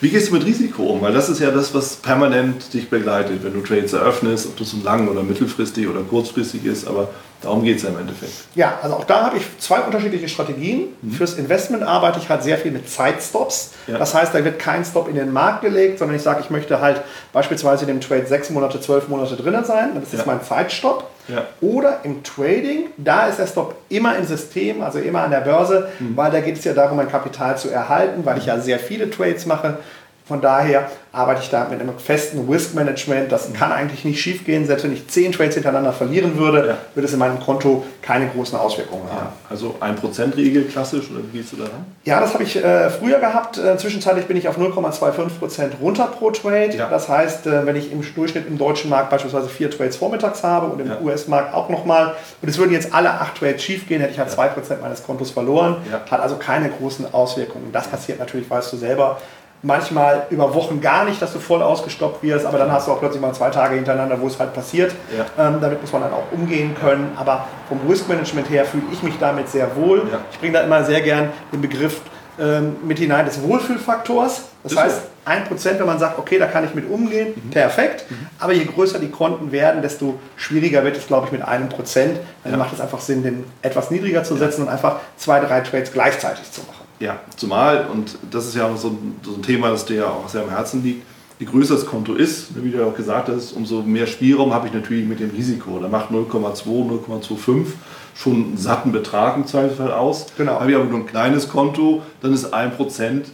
Wie gehst du mit Risiko um? Weil das ist ja das, was permanent dich begleitet, wenn du Trades eröffnest, ob das so lang oder mittelfristig oder kurzfristig ist, aber darum geht es ja im Endeffekt. Ja, also auch da habe ich zwei unterschiedliche Strategien. Mhm. Fürs Investment arbeite ich halt sehr viel mit Zeitstops. Ja. Das heißt, da wird kein Stop in den Markt gelegt, sondern ich sage, ich möchte halt beispielsweise in dem Trade sechs Monate, zwölf Monate drinnen sein. Das ist ja. mein Zeitstopp. Ja. Oder im Trading, da ist der Stop immer im System, also immer an der Börse, mhm. weil da geht es ja darum, mein Kapital zu erhalten, weil ich ja sehr viele Trades mache. Von daher arbeite ich da mit einem festen Risk Management. Das kann eigentlich nicht schief gehen. Selbst wenn ich zehn Trades hintereinander verlieren würde, ja. würde es in meinem Konto keine großen Auswirkungen haben. Ja, also 1%-Regel klassisch oder wie gehst du da ran? Ja, das habe ich äh, früher gehabt. Äh, zwischenzeitlich bin ich auf 0,25% runter pro Trade. Ja. Das heißt, äh, wenn ich im Durchschnitt im deutschen Markt beispielsweise vier Trades vormittags habe und im US-Markt auch nochmal, und es würden jetzt alle acht Trades schief gehen, hätte ich halt 2% meines Kontos verloren. Hat also keine großen Auswirkungen. Das passiert natürlich, weißt du selber, manchmal über Wochen gar nicht, dass du voll ausgestoppt wirst, aber dann hast du auch plötzlich mal zwei Tage hintereinander, wo es halt passiert. Ja. Ähm, damit muss man dann auch umgehen können. Aber vom Risk-Management her fühle ich mich damit sehr wohl. Ja. Ich bringe da immer sehr gern den Begriff ähm, mit hinein des Wohlfühlfaktors. Das, das heißt, ein Prozent, wenn man sagt, okay, da kann ich mit umgehen, mhm. perfekt. Mhm. Aber je größer die Konten werden, desto schwieriger wird es, glaube ich, mit einem Prozent. Dann ja. macht es einfach Sinn, den etwas niedriger zu setzen und einfach zwei, drei Trades gleichzeitig zu machen. Ja, zumal, und das ist ja auch so ein, so ein Thema, das dir ja auch sehr am Herzen liegt, je größer das Konto ist, wie du ja auch gesagt hast, umso mehr Spielraum habe ich natürlich mit dem Risiko. Da macht 0,2, 0,25 schon einen satten Betrag im Zweifelsfall aus. Genau. Habe ich aber nur ein kleines Konto, dann ist 1%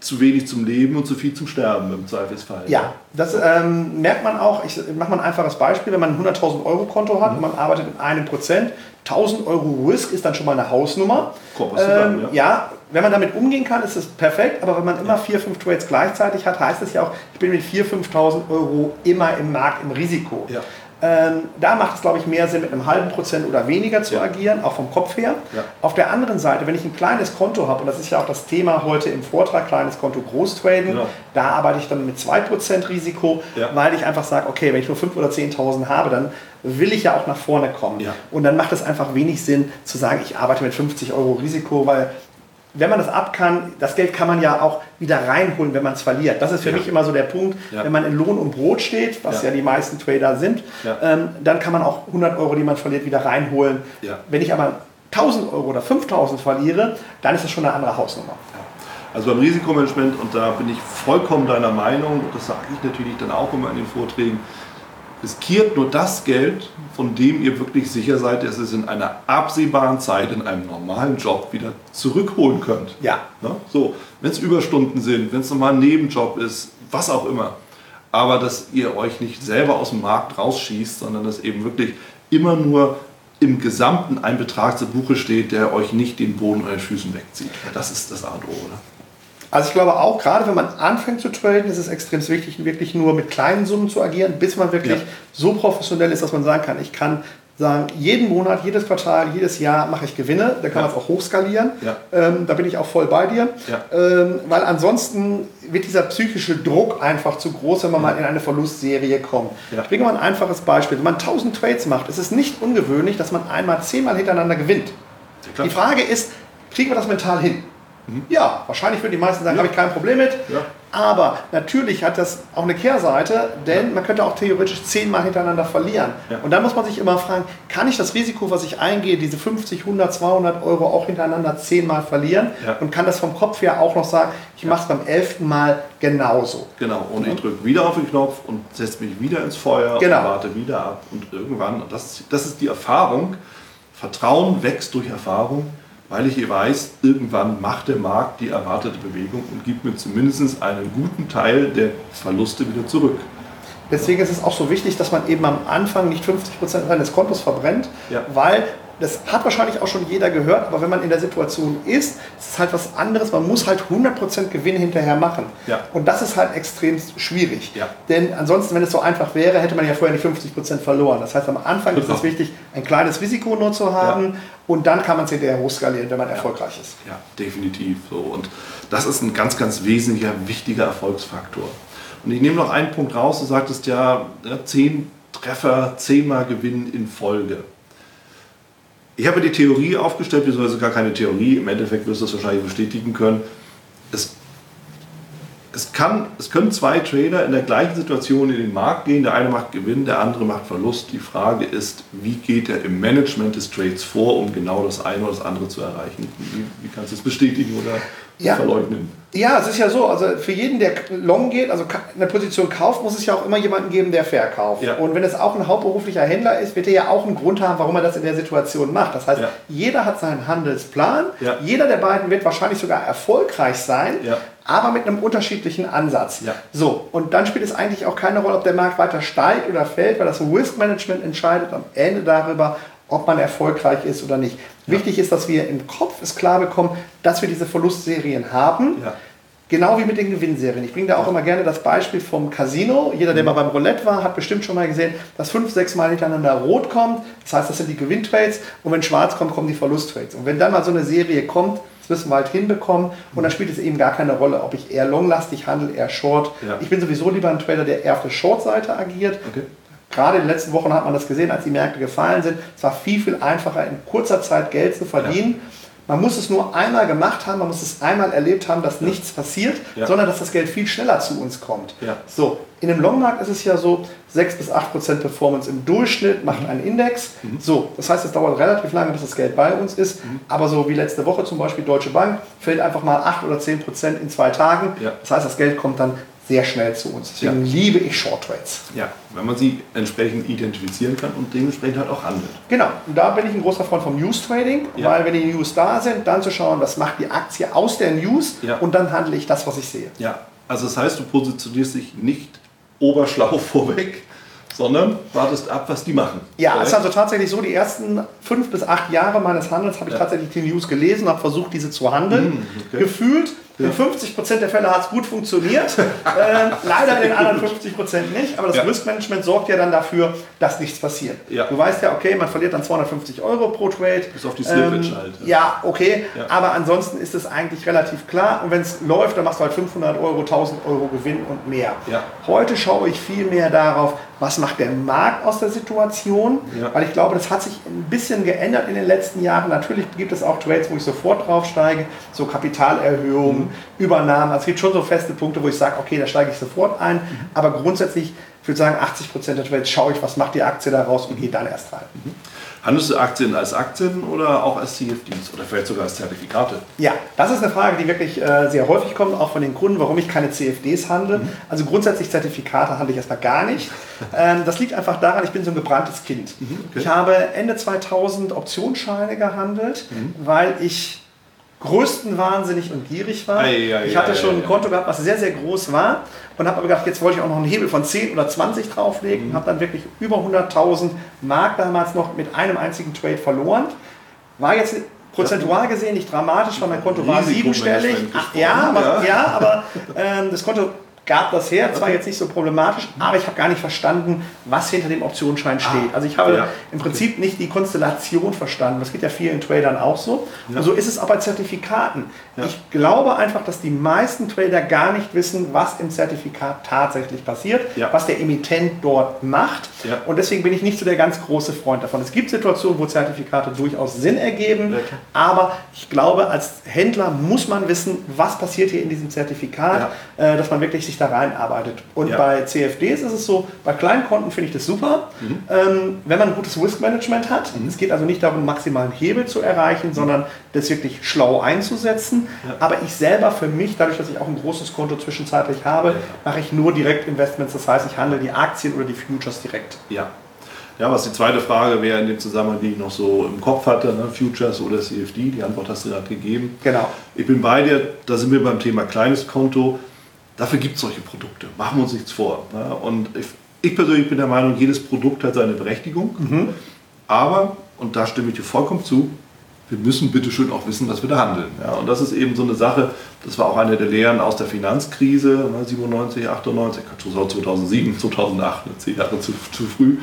zu wenig zum Leben und zu viel zum Sterben im Zweifelsfall. Ja, das ähm, merkt man auch. Ich mache mal ein einfaches Beispiel. Wenn man ein 100.000 Euro Konto hat mhm. und man arbeitet mit einem Prozent, 1000 Euro Risk ist dann schon mal eine Hausnummer. Ähm, dann, ja. ja. Wenn man damit umgehen kann, ist es perfekt. Aber wenn man immer 4, 5 Trades gleichzeitig hat, heißt es ja auch, ich bin mit 4.000, 5.000 Euro immer im Markt im Risiko. Ja. Ähm, da macht es, glaube ich, mehr Sinn, mit einem halben Prozent oder weniger zu ja. agieren, auch vom Kopf her. Ja. Auf der anderen Seite, wenn ich ein kleines Konto habe, und das ist ja auch das Thema heute im Vortrag, kleines Konto Großtraden, genau. da arbeite ich dann mit 2% Risiko, ja. weil ich einfach sage, okay, wenn ich nur 5.000 oder 10.000 habe, dann will ich ja auch nach vorne kommen. Und dann macht es einfach wenig Sinn zu sagen, ich arbeite mit 50 Euro Risiko, weil wenn man das ab kann, das Geld kann man ja auch wieder reinholen, wenn man es verliert. Das ist für ja. mich immer so der Punkt, ja. wenn man in Lohn und Brot steht, was ja, ja die meisten Trader sind, ähm, dann kann man auch 100 Euro, die man verliert, wieder reinholen. Wenn ich aber 1000 Euro oder 5000 verliere, dann ist das schon eine andere Hausnummer. Also beim Risikomanagement, und da bin ich vollkommen deiner Meinung, und das sage ich natürlich dann auch immer in den Vorträgen, riskiert nur das Geld, von dem ihr wirklich sicher seid, dass ihr es in einer absehbaren Zeit in einem normalen Job wieder zurückholen könnt. Ja. Ne? So, wenn es Überstunden sind, wenn es nochmal ein Nebenjob ist, was auch immer. Aber dass ihr euch nicht selber aus dem Markt rausschießt, sondern dass eben wirklich immer nur im Gesamten ein Betrag zu Buche steht, der euch nicht den Boden den Füßen wegzieht. Das ist das A und O, oder? Also ich glaube auch, gerade wenn man anfängt zu traden, ist es extrem wichtig, wirklich nur mit kleinen Summen zu agieren, bis man wirklich ja. so professionell ist, dass man sagen kann, ich kann sagen, jeden Monat, jedes Quartal, jedes Jahr mache ich Gewinne. Da kann ja. man es auch hochskalieren. Ja. Ähm, da bin ich auch voll bei dir. Ja. Ähm, weil ansonsten wird dieser psychische Druck einfach zu groß, wenn man mal in eine Verlustserie kommt. Ich bringe mal ein einfaches Beispiel. Wenn man 1000 Trades macht, ist es nicht ungewöhnlich, dass man einmal zehnmal hintereinander gewinnt. Die Frage ist, kriegen wir das mental hin? Mhm. Ja, wahrscheinlich würden die meisten sagen, ja. habe ich kein Problem mit. Ja. Aber natürlich hat das auch eine Kehrseite, denn ja. man könnte auch theoretisch zehnmal hintereinander verlieren. Und dann muss man sich immer fragen, kann ich das Risiko, was ich eingehe, diese 50, 100, 200 Euro auch hintereinander zehnmal verlieren? Und kann das vom Kopf her auch noch sagen, ich mache es beim elften Mal genauso. Genau, und ich drücke wieder auf den Knopf und setze mich wieder ins Feuer genau. und warte wieder ab. Und irgendwann, und das, das ist die Erfahrung, Vertrauen wächst durch Erfahrung weil ich weiß, irgendwann macht der Markt die erwartete Bewegung und gibt mir zumindest einen guten Teil der Verluste wieder zurück. Deswegen ist es auch so wichtig, dass man eben am Anfang nicht 50% seines Kontos verbrennt, ja. weil das hat wahrscheinlich auch schon jeder gehört, aber wenn man in der Situation ist, ist es halt was anderes. Man muss halt 100% Gewinn hinterher machen. Ja. Und das ist halt extrem schwierig. Ja. Denn ansonsten, wenn es so einfach wäre, hätte man ja vorher die 50% verloren. Das heißt, am Anfang ist es wichtig, ein kleines Risiko nur zu haben ja. und dann kann man es hinterher hochskalieren, wenn man erfolgreich ist. Ja, definitiv. So. Und das ist ein ganz, ganz wesentlicher, wichtiger Erfolgsfaktor. Und ich nehme noch einen Punkt raus, du sagtest ja, 10 Treffer, 10 Mal Gewinn in Folge. Ich habe die Theorie aufgestellt, beziehungsweise gar keine Theorie, im Endeffekt wirst du das wahrscheinlich bestätigen können. Es, es, kann, es können zwei Trader in der gleichen Situation in den Markt gehen. Der eine macht Gewinn, der andere macht Verlust. Die Frage ist, wie geht er im Management des Trades vor, um genau das eine oder das andere zu erreichen? Wie, wie kannst du es bestätigen oder ja. verleugnen? Ja, es ist ja so, also für jeden, der long geht, also eine Position kauft, muss es ja auch immer jemanden geben, der verkauft. Ja. Und wenn es auch ein hauptberuflicher Händler ist, wird er ja auch einen Grund haben, warum er das in der Situation macht. Das heißt, ja. jeder hat seinen Handelsplan, jeder der beiden wird wahrscheinlich sogar erfolgreich sein, aber mit einem unterschiedlichen Ansatz. So, und dann spielt es eigentlich auch keine Rolle, ob der Markt weiter steigt oder fällt, weil das Risk Management entscheidet am Ende darüber, ob man erfolgreich ist oder nicht. Ja. Wichtig ist, dass wir im Kopf es klar bekommen, dass wir diese Verlustserien haben. Ja. Genau wie mit den Gewinnserien. Ich bringe da auch immer gerne das Beispiel vom Casino. Jeder, der mhm. mal beim Roulette war, hat bestimmt schon mal gesehen, dass fünf, sechs Mal hintereinander rot kommt. Das heißt, das sind die Gewinntrades. Und wenn schwarz kommt, kommen die Verlusttrades. Und wenn dann mal so eine Serie kommt, das müssen wir halt hinbekommen. Und dann mhm. spielt es eben gar keine Rolle, ob ich eher longlastig handle, eher short. Ja. Ich bin sowieso lieber ein Trader, der eher auf der Short-Seite agiert. Okay. Gerade in den letzten Wochen hat man das gesehen, als die Märkte gefallen sind. Es war viel, viel einfacher, in kurzer Zeit Geld zu verdienen. Ja. Man muss es nur einmal gemacht haben, man muss es einmal erlebt haben, dass ja. nichts passiert, ja. sondern dass das Geld viel schneller zu uns kommt. So, in dem Longmarkt ist es ja so, 6 bis 8 Prozent Performance im Durchschnitt macht mhm. ein Index. Mhm. So, das heißt, es dauert relativ lange, bis das Geld bei uns ist. Mhm. Aber so wie letzte Woche zum Beispiel Deutsche Bank, fällt einfach mal 8 oder 10 Prozent in zwei Tagen. Das heißt, das Geld kommt dann sehr schnell zu uns. Deswegen ja. liebe ich Short Trades. Ja, wenn man sie entsprechend identifizieren kann und dementsprechend halt auch handelt. Genau, und da bin ich ein großer Freund vom News Trading, ja. weil wenn die News da sind, dann zu schauen, was macht die Aktie aus der News ja. und dann handle ich das, was ich sehe. Ja, also das heißt, du positionierst dich nicht oberschlau <laughs> vorweg, sondern wartest ab, was die machen. Ja, es ist also tatsächlich so, die ersten fünf bis acht Jahre meines Handels habe ich ja. tatsächlich die News gelesen, habe versucht, diese zu handeln. Mhm, okay. Gefühlt in 50% der Fälle hat es gut funktioniert. <laughs> äh, leider in den anderen 50% nicht. Aber das ja. Risk-Management sorgt ja dann dafür, dass nichts passiert. Ja. Du weißt ja, okay, man verliert dann 250 Euro pro Trade. Bis auf die Slippage ähm, halt. Ja, okay. Aber ansonsten ist es eigentlich relativ klar. Und wenn es läuft, dann machst du halt 500 Euro, 1000 Euro Gewinn und mehr. Heute schaue ich viel mehr darauf, was macht der Markt aus der Situation. Weil ich glaube, das hat sich ein bisschen geändert in den letzten Jahren. Natürlich gibt es auch Trades, wo ich sofort draufsteige. So Kapitalerhöhungen. Mhm. Übernahmen. Also es gibt schon so feste Punkte, wo ich sage, okay, da steige ich sofort ein. Mhm. Aber grundsätzlich, ich würde sagen, 80 Prozent der Trades schaue ich, was macht die Aktie daraus und gehe dann erst rein. Mhm. Handelst du Aktien als Aktien oder auch als CFDs oder vielleicht sogar als Zertifikate? Ja, das ist eine Frage, die wirklich äh, sehr häufig kommt, auch von den Kunden, warum ich keine CFDs handle. Mhm. Also grundsätzlich Zertifikate handle ich erstmal gar nicht. ähm, das liegt einfach daran, ich bin so ein gebranntes Kind. Mhm, okay. Ich habe Ende 2000 Optionsscheine gehandelt, mhm. weil ich größten wahnsinnig und gierig war. Ei, ei, ich hatte ei, schon ein Konto gehabt, was sehr, sehr groß war und habe aber gedacht, jetzt wollte ich auch noch einen Hebel von 10 oder 20 drauflegen. Mhm. Habe dann wirklich über 100.000 Mark damals noch mit einem einzigen Trade verloren. War jetzt prozentual gesehen nicht dramatisch, weil mein Konto war siebenstellig. Ja, aber, ja, <laughs> aber ähm, das Konto gab das her, zwar jetzt nicht so problematisch, aber ich habe gar nicht verstanden, was hinter dem Optionsschein ah, steht. Also ich habe ja. im Prinzip nicht die Konstellation verstanden. Das geht ja vielen Tradern auch so. Ja. Und so ist es auch bei Zertifikaten. Ja. Ich glaube einfach, dass die meisten Trader gar nicht wissen, was im Zertifikat tatsächlich passiert, was der Emittent dort macht. Und deswegen bin ich nicht so der ganz große Freund davon. Es gibt Situationen, wo Zertifikate durchaus Sinn ergeben, aber ich glaube, als Händler muss man wissen, was passiert hier in diesem Zertifikat, äh, dass man wirklich sich sich da reinarbeitet. Und ja. bei CFDs ist es so, bei kleinen Konten finde ich das super, mhm. ähm, wenn man ein gutes Risk-Management hat. Mhm. Es geht also nicht darum, maximalen Hebel zu erreichen, mhm. sondern das wirklich schlau einzusetzen. Ja. Aber ich selber für mich, dadurch, dass ich auch ein großes Konto zwischenzeitlich habe, ja. mache ich nur Direktinvestments. Das heißt, ich handle die Aktien oder die Futures direkt. Ja. Ja, was die zweite Frage wäre in dem Zusammenhang, die ich noch so im Kopf hatte, ne? Futures oder CFD, die Antwort hast du gerade gegeben. Genau. Ich bin bei dir, da sind wir beim Thema kleines Konto. Dafür gibt es solche Produkte. Machen wir uns nichts vor. Ne? Und ich, ich, persönlich bin der Meinung, jedes Produkt hat seine Berechtigung. Mhm. Aber und da stimme ich dir vollkommen zu, wir müssen bitte schön auch wissen, was wir da handeln. Ja, und das ist eben so eine Sache, das war auch eine der Lehren aus der Finanzkrise, 97, 98, 2007, 2008, zehn Jahre zu, zu früh,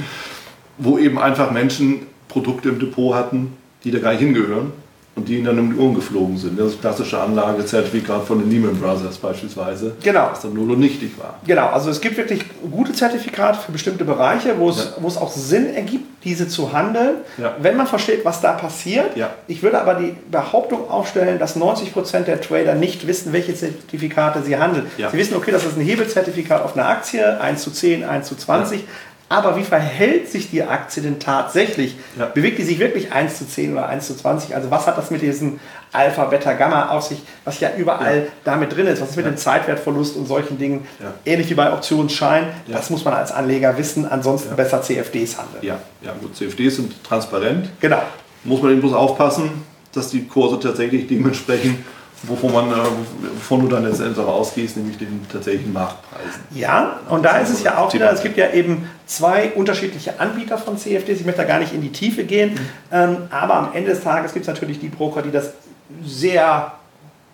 wo eben einfach Menschen Produkte im Depot hatten, die da gar nicht hingehören und die ihnen dann um die Ohren geflogen sind. Das klassische Anlagezertifikat von den Lehman Brothers beispielsweise, genau. was dann null und nichtig war. Genau, also es gibt wirklich gute Zertifikate für bestimmte Bereiche, wo es, ja. wo es auch Sinn ergibt, diese zu handeln, ja. wenn man versteht, was da passiert. Ja. Ich würde aber die Behauptung aufstellen, dass 90% der Trader nicht wissen, welche Zertifikate sie handeln. Sie wissen, okay, das ist ein Hebelzertifikat auf einer Aktie, 1 zu 10, 1 zu 20, aber wie verhält sich die Aktie denn tatsächlich? Ja. Bewegt die sich wirklich 1 zu 10 oder 1 zu 20? Also was hat das mit diesem Alpha, Beta, Gamma auf sich, was ja überall ja. damit drin ist? Was ist mit ja. dem Zeitwertverlust und solchen Dingen? Ähnlich wie bei Optionsschein. Das muss man als Anleger wissen. Ansonsten besser CFDs handeln. Ja, ja gut. CFDs sind transparent. Genau. Muss man eben bloß aufpassen, dass die Kurse tatsächlich dementsprechend wovon, man, äh, wovon du dann letztendlich auch ausgehst, nämlich den tatsächlichen Marktpreisen. Ja, und da ist es ja auch wieder, es gibt ja eben zwei unterschiedliche Anbieter von CFDs. Ich möchte da gar nicht in die Tiefe gehen, mhm. ähm, aber am Ende des Tages gibt es natürlich die Broker, die das sehr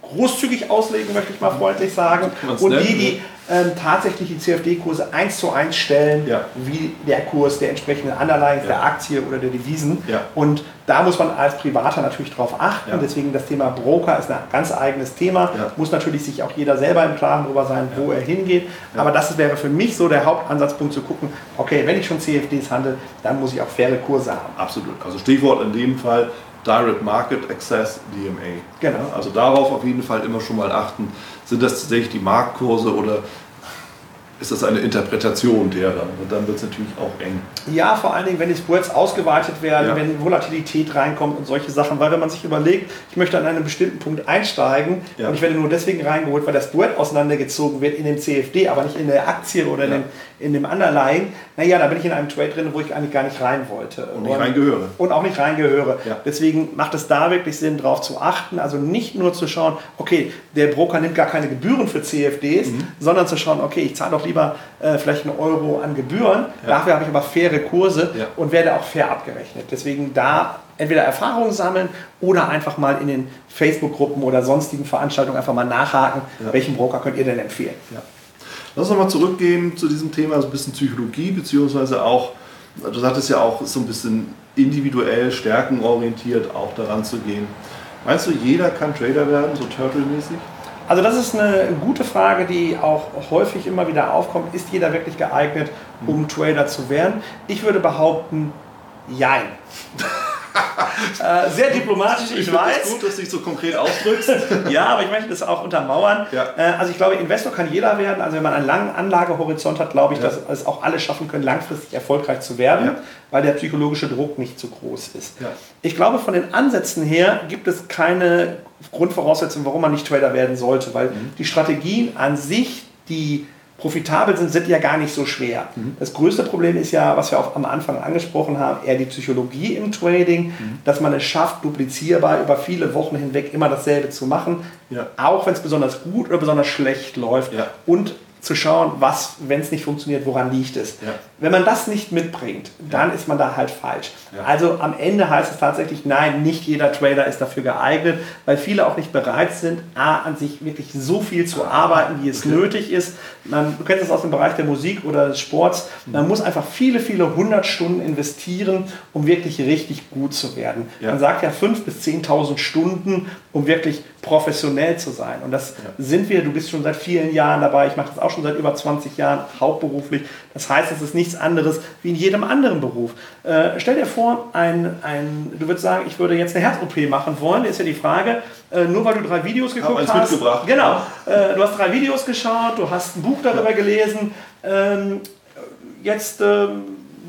großzügig auslegen, möchte ich mal freundlich sagen. Und die, die ähm, tatsächlich die CFD-Kurse eins zu eins stellen, ja. wie der Kurs der entsprechenden Underlines, ja. der Aktie oder der Devisen. Ja. Und da muss man als Privater natürlich drauf achten. Deswegen das Thema Broker ist ein ganz eigenes Thema. Muss natürlich sich auch jeder selber im Klaren darüber sein, wo er hingeht. Aber das wäre für mich so der Hauptansatzpunkt zu gucken, okay, wenn ich schon CFDs handle, dann muss ich auch faire Kurse haben. Absolut. Also Stichwort in dem Fall Direct Market Access DMA. Genau. Also darauf auf jeden Fall immer schon mal achten. Sind das tatsächlich die Marktkurse oder ist das eine Interpretation derer. Und dann wird es natürlich auch eng. Ja, vor allen Dingen, wenn die Spreads ausgeweitet werden, ja. wenn Volatilität reinkommt und solche Sachen. Weil wenn man sich überlegt, ich möchte an einem bestimmten Punkt einsteigen ja. und ich werde nur deswegen reingeholt, weil der Spread auseinandergezogen wird in dem CFD, aber nicht in der Aktie oder ja. in, dem, in dem Underlying, naja, da bin ich in einem Trade drin, wo ich eigentlich gar nicht rein wollte. Und nicht reingehöre. Und auch nicht reingehöre. Deswegen macht es da wirklich Sinn, darauf zu achten. Also nicht nur zu schauen, okay, der Broker nimmt gar keine Gebühren für CFDs, mhm. sondern zu schauen, okay, ich zahle doch lieber äh, vielleicht einen Euro an Gebühren. Ja. Dafür habe ich aber faire Kurse ja. und werde auch fair abgerechnet. Deswegen da entweder Erfahrungen sammeln oder einfach mal in den Facebook-Gruppen oder sonstigen Veranstaltungen einfach mal nachhaken, ja. welchen Broker könnt ihr denn empfehlen. Lass uns mal zurückgehen zu diesem Thema, so ein bisschen Psychologie, beziehungsweise auch, du sagtest ja auch, so ein bisschen individuell, stärkenorientiert auch daran zu gehen. Meinst du, jeder kann Trader werden, so Turtle-mäßig? Also das ist eine gute Frage, die auch häufig immer wieder aufkommt. Ist jeder wirklich geeignet, um Trader zu werden? Ich würde behaupten, jein. <laughs> äh, sehr diplomatisch, ich, ich weiß. Es gut, dass du dich so konkret ausdrückst. <laughs> ja, aber ich möchte das auch untermauern. Ja. Äh, also ich glaube, Investor kann jeder werden. Also wenn man einen langen Anlagehorizont hat, glaube ich, ja. dass es auch alle schaffen können, langfristig erfolgreich zu werden, ja. weil der psychologische Druck nicht zu groß ist. Ich glaube, von den Ansätzen her gibt es keine Grundvoraussetzungen, warum man nicht Trader werden sollte, weil mhm. die Strategien an sich, die profitabel sind, sind ja gar nicht so schwer. Mhm. Das größte Problem ist ja, was wir auch am Anfang angesprochen haben, eher die Psychologie im Trading, mhm. dass man es schafft, duplizierbar über viele Wochen hinweg immer dasselbe zu machen, ja. auch wenn es besonders gut oder besonders schlecht läuft. Ja. Und zu schauen, was, wenn es nicht funktioniert, woran liegt es. Ja. Wenn man das nicht mitbringt, dann ja. ist man da halt falsch. Ja. Also am Ende heißt es tatsächlich, nein, nicht jeder Trader ist dafür geeignet, weil viele auch nicht bereit sind, A, an sich wirklich so viel zu arbeiten, wie es okay. nötig ist. Man, du kennst das aus dem Bereich der Musik oder des Sports. Man mhm. muss einfach viele, viele hundert Stunden investieren, um wirklich richtig gut zu werden. Man sagt ja 5.000 bis 10.000 Stunden, um wirklich professionell zu sein. Und das sind wir, du bist schon seit vielen Jahren dabei, ich mache das auch schon seit über 20 Jahren hauptberuflich. Das heißt, es ist nichts anderes wie in jedem anderen Beruf. Äh, stell dir vor, ein, ein, du würdest sagen, ich würde jetzt eine Herz-OP machen wollen. Da ist ja die Frage, äh, nur weil du drei Videos geguckt hast. Mitgebracht. Genau. Äh, du hast drei Videos geschaut, du hast ein Buch darüber gelesen. Ähm, jetzt ähm,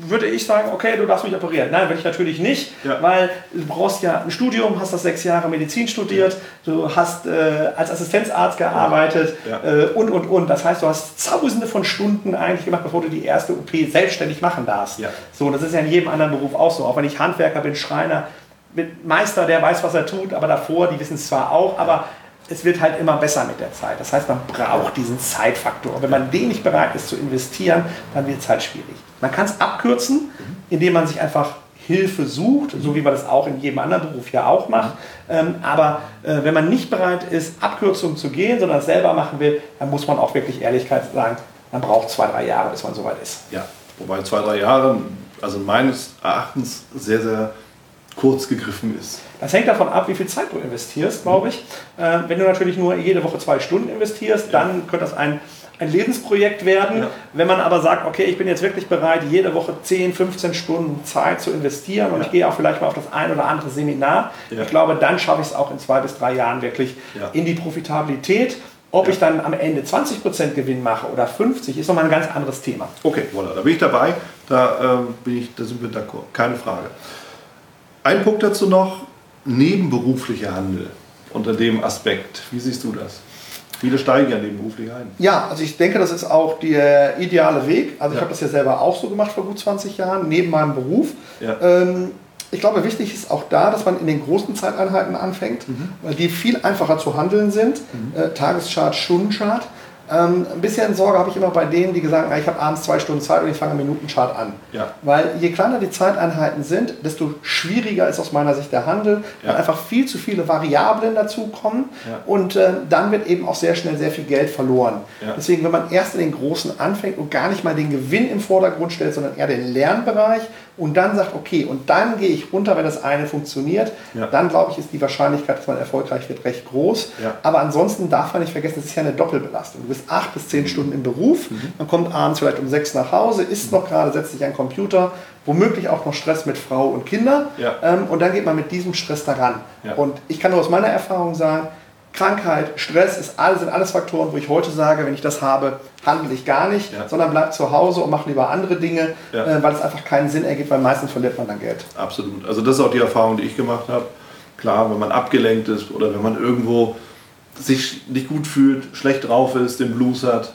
würde ich sagen, okay, du darfst mich operieren. Nein, will ich natürlich nicht, ja. weil du brauchst ja ein Studium, hast das sechs Jahre Medizin studiert, du hast äh, als Assistenzarzt gearbeitet ja. äh, und, und, und. Das heißt, du hast tausende von Stunden eigentlich gemacht, bevor du die erste OP selbstständig machen darfst. Ja. So, das ist ja in jedem anderen Beruf auch so. Auch wenn ich Handwerker bin, Schreiner, bin Meister, der weiß, was er tut, aber davor, die wissen es zwar auch, aber es wird halt immer besser mit der Zeit. Das heißt, man braucht diesen Zeitfaktor. Und wenn man den nicht bereit ist zu investieren, dann wird es halt schwierig. Man kann es abkürzen, indem man sich einfach Hilfe sucht, so wie man das auch in jedem anderen Beruf ja auch macht. Ähm, aber äh, wenn man nicht bereit ist, Abkürzungen zu gehen, sondern es selber machen will, dann muss man auch wirklich Ehrlichkeit sagen, man braucht zwei, drei Jahre, bis man soweit ist. Ja, wobei zwei, drei Jahre, also meines Erachtens sehr, sehr kurz gegriffen ist. Das hängt davon ab, wie viel Zeit du investierst, glaube ich. Äh, wenn du natürlich nur jede Woche zwei Stunden investierst, dann könnte das ein, ein Lebensprojekt werden. Ja. Wenn man aber sagt, okay, ich bin jetzt wirklich bereit, jede Woche 10, 15 Stunden Zeit zu investieren und ja. ich gehe auch vielleicht mal auf das ein oder andere Seminar, ja. ich glaube, dann schaffe ich es auch in zwei bis drei Jahren wirklich in die Profitabilität. Ob ich dann am Ende 20% Gewinn mache oder 50, ist nochmal ein ganz anderes Thema. Okay, voilà, da bin ich dabei. Da, äh, bin ich, da sind wir d'accord. Keine Frage. Ein Punkt dazu noch, nebenberuflicher Handel unter dem Aspekt. Wie siehst du das? Viele steigen ja nebenberuflich ein. Ja, also ich denke, das ist auch der ideale Weg. Also ich ja. habe das ja selber auch so gemacht vor gut 20 Jahren, neben meinem Beruf. Ja. Ähm, ich glaube, wichtig ist auch da, dass man in den großen Zeiteinheiten anfängt, mhm. weil die viel einfacher zu handeln sind. Mhm. Äh, Tageschart, Stundenchart. Ähm, ein bisschen Sorge habe ich immer bei denen, die gesagt haben, ich habe abends zwei Stunden Zeit und ich fange einen Minutenchart an. Ja. Weil je kleiner die Zeiteinheiten sind, desto schwieriger ist aus meiner Sicht der Handel, ja. weil einfach viel zu viele Variablen dazukommen ja. und äh, dann wird eben auch sehr schnell sehr viel Geld verloren. Ja. Deswegen, wenn man erst in den Großen anfängt und gar nicht mal den Gewinn im Vordergrund stellt, sondern eher den Lernbereich und dann sagt, okay, und dann gehe ich runter, wenn das eine funktioniert, ja. dann glaube ich, ist die Wahrscheinlichkeit, dass man erfolgreich wird, recht groß. Ja. Aber ansonsten darf man nicht vergessen, es ist ja eine Doppelbelastung. Du bist acht bis zehn Stunden im Beruf, mhm. man kommt abends vielleicht um sechs nach Hause, isst mhm. noch gerade, setzt sich an den Computer, womöglich auch noch Stress mit Frau und Kindern ja. ähm, und dann geht man mit diesem Stress daran. Und ich kann nur aus meiner Erfahrung sagen, Krankheit, Stress ist alles, sind alles Faktoren, wo ich heute sage, wenn ich das habe, handle ich gar nicht, ja. sondern bleib zu Hause und mache lieber andere Dinge, ja. äh, weil es einfach keinen Sinn ergibt, weil meistens verliert man dann Geld. Absolut. Also das ist auch die Erfahrung, die ich gemacht habe. Klar, wenn man abgelenkt ist oder wenn man irgendwo sich nicht gut fühlt, schlecht drauf ist, den Blues hat,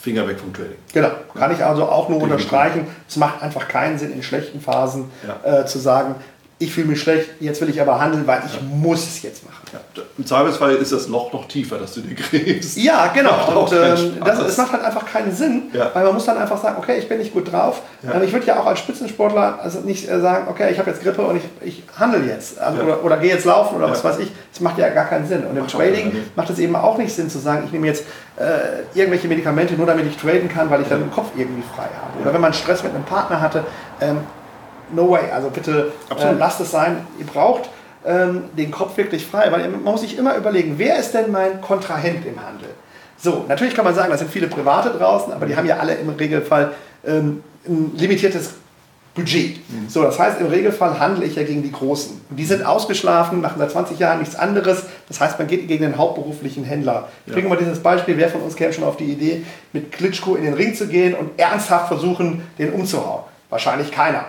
Finger weg vom Trading. Genau, kann ich also auch nur unterstreichen. Es macht einfach keinen Sinn, in schlechten Phasen ja. äh, zu sagen, ich fühle mich schlecht, jetzt will ich aber handeln, weil ich ja. muss es jetzt machen. Ja. Im Zweifelsfall ist das Loch noch tiefer, dass du dir gräbst. Ja, genau. <laughs> Und, ähm, das, das, macht halt einfach keinen Sinn, ja. weil man muss dann einfach sagen, okay, ich bin nicht gut drauf. Ich würde ja auch als Spitzensportler also nicht äh, sagen, okay, ich habe jetzt Grippe und ich, ich handle jetzt also, oder, oder gehe jetzt laufen oder was weiß ich. Das macht ja gar keinen Sinn. Und im macht Trading macht es eben auch nicht Sinn zu sagen, ich nehme jetzt äh, irgendwelche Medikamente nur damit ich traden kann, weil ich dann den Kopf irgendwie frei habe. Oder wenn man Stress mit einem Partner hatte, ähm, no way. Also bitte äh, lasst es sein. Ihr braucht ähm, den Kopf wirklich frei, weil man muss sich immer überlegen, wer ist denn mein Kontrahent im Handel? So, natürlich kann man sagen, da sind viele Private draußen, aber die haben ja alle im Regelfall ähm, ein limitiertes Budget. Mhm. So, das heißt, im Regelfall handle ich ja gegen die Großen. Und die sind ausgeschlafen, machen seit 20 Jahren nichts anderes. Das heißt, man geht gegen den hauptberuflichen Händler. Ich ja. bringe mal dieses Beispiel, wer von uns käme schon auf die Idee, mit Klitschko in den Ring zu gehen und ernsthaft versuchen, den umzuhauen? Wahrscheinlich keiner.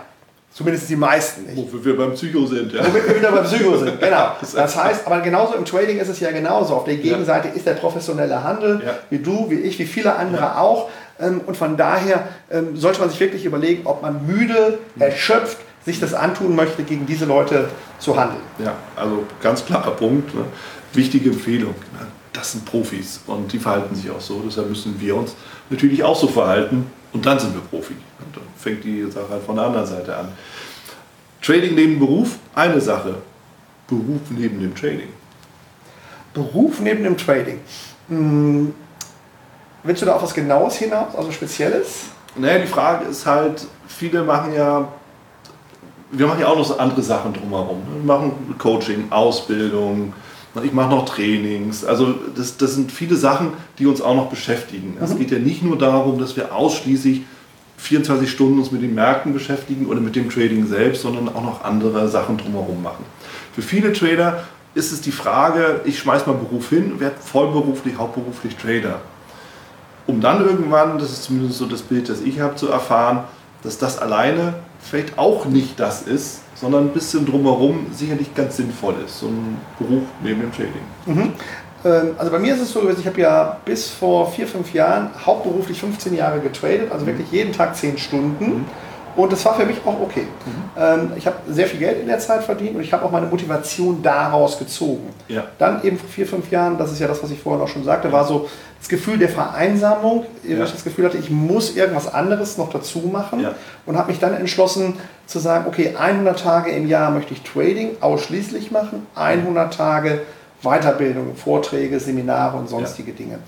Zumindest die meisten nicht. Wofür wir beim Psycho sind. Ja. Womit wir wieder beim Psycho sind, <laughs> genau. Das heißt, aber genauso im Trading ist es ja genauso. Auf der Gegenseite ja. ist der professionelle Handel, ja. wie du, wie ich, wie viele andere ja. auch. Ähm, und von daher ähm, sollte man sich wirklich überlegen, ob man müde, mhm. erschöpft, sich das antun möchte, gegen diese Leute zu handeln. Ja, also ganz klarer Punkt. Ne? Wichtige Empfehlung. Ne? Das sind Profis und die verhalten sich auch so. Deshalb müssen wir uns natürlich auch so verhalten und dann sind wir Profi. Fängt die Sache halt von der anderen Seite an. Trading neben Beruf, eine Sache. Beruf neben dem Trading. Beruf neben dem Trading. Hm. Willst du da auf was Genaues hinaus, also Spezielles? Naja, die Frage ist halt, viele machen ja, wir machen ja auch noch so andere Sachen drumherum. Wir machen Coaching, Ausbildung, ich mache noch Trainings. Also das, das sind viele Sachen, die uns auch noch beschäftigen. Mhm. Es geht ja nicht nur darum, dass wir ausschließlich 24 Stunden uns mit den Märkten beschäftigen oder mit dem Trading selbst, sondern auch noch andere Sachen drumherum machen. Für viele Trader ist es die Frage, ich schmeiße mal Beruf hin, werde vollberuflich, hauptberuflich Trader. Um dann irgendwann, das ist zumindest so das Bild, das ich habe, zu erfahren, dass das alleine vielleicht auch nicht das ist, sondern ein bisschen drumherum sicherlich ganz sinnvoll ist, so ein Beruf neben dem Trading. Mhm. Ähm, also bei mir ist es so, ich habe ja bis vor vier, fünf Jahren hauptberuflich 15 Jahre getradet, also wirklich jeden Tag 10 Stunden. Mhm. Und das war für mich auch okay. Mhm. Ähm, ich habe sehr viel Geld in der Zeit verdient und ich habe auch meine Motivation daraus gezogen. Ja. Dann eben vor vier, fünf Jahren, das ist ja das, was ich vorhin auch schon sagte, ja. war so das Gefühl der Vereinsamung. Ja. Ich das Gefühl hatte, ich muss irgendwas anderes noch dazu machen und habe mich dann entschlossen zu sagen, okay, 100 Tage im Jahr möchte ich Trading ausschließlich machen, 100 Tage Weiterbildung, Vorträge, Seminare und sonstige Dinge.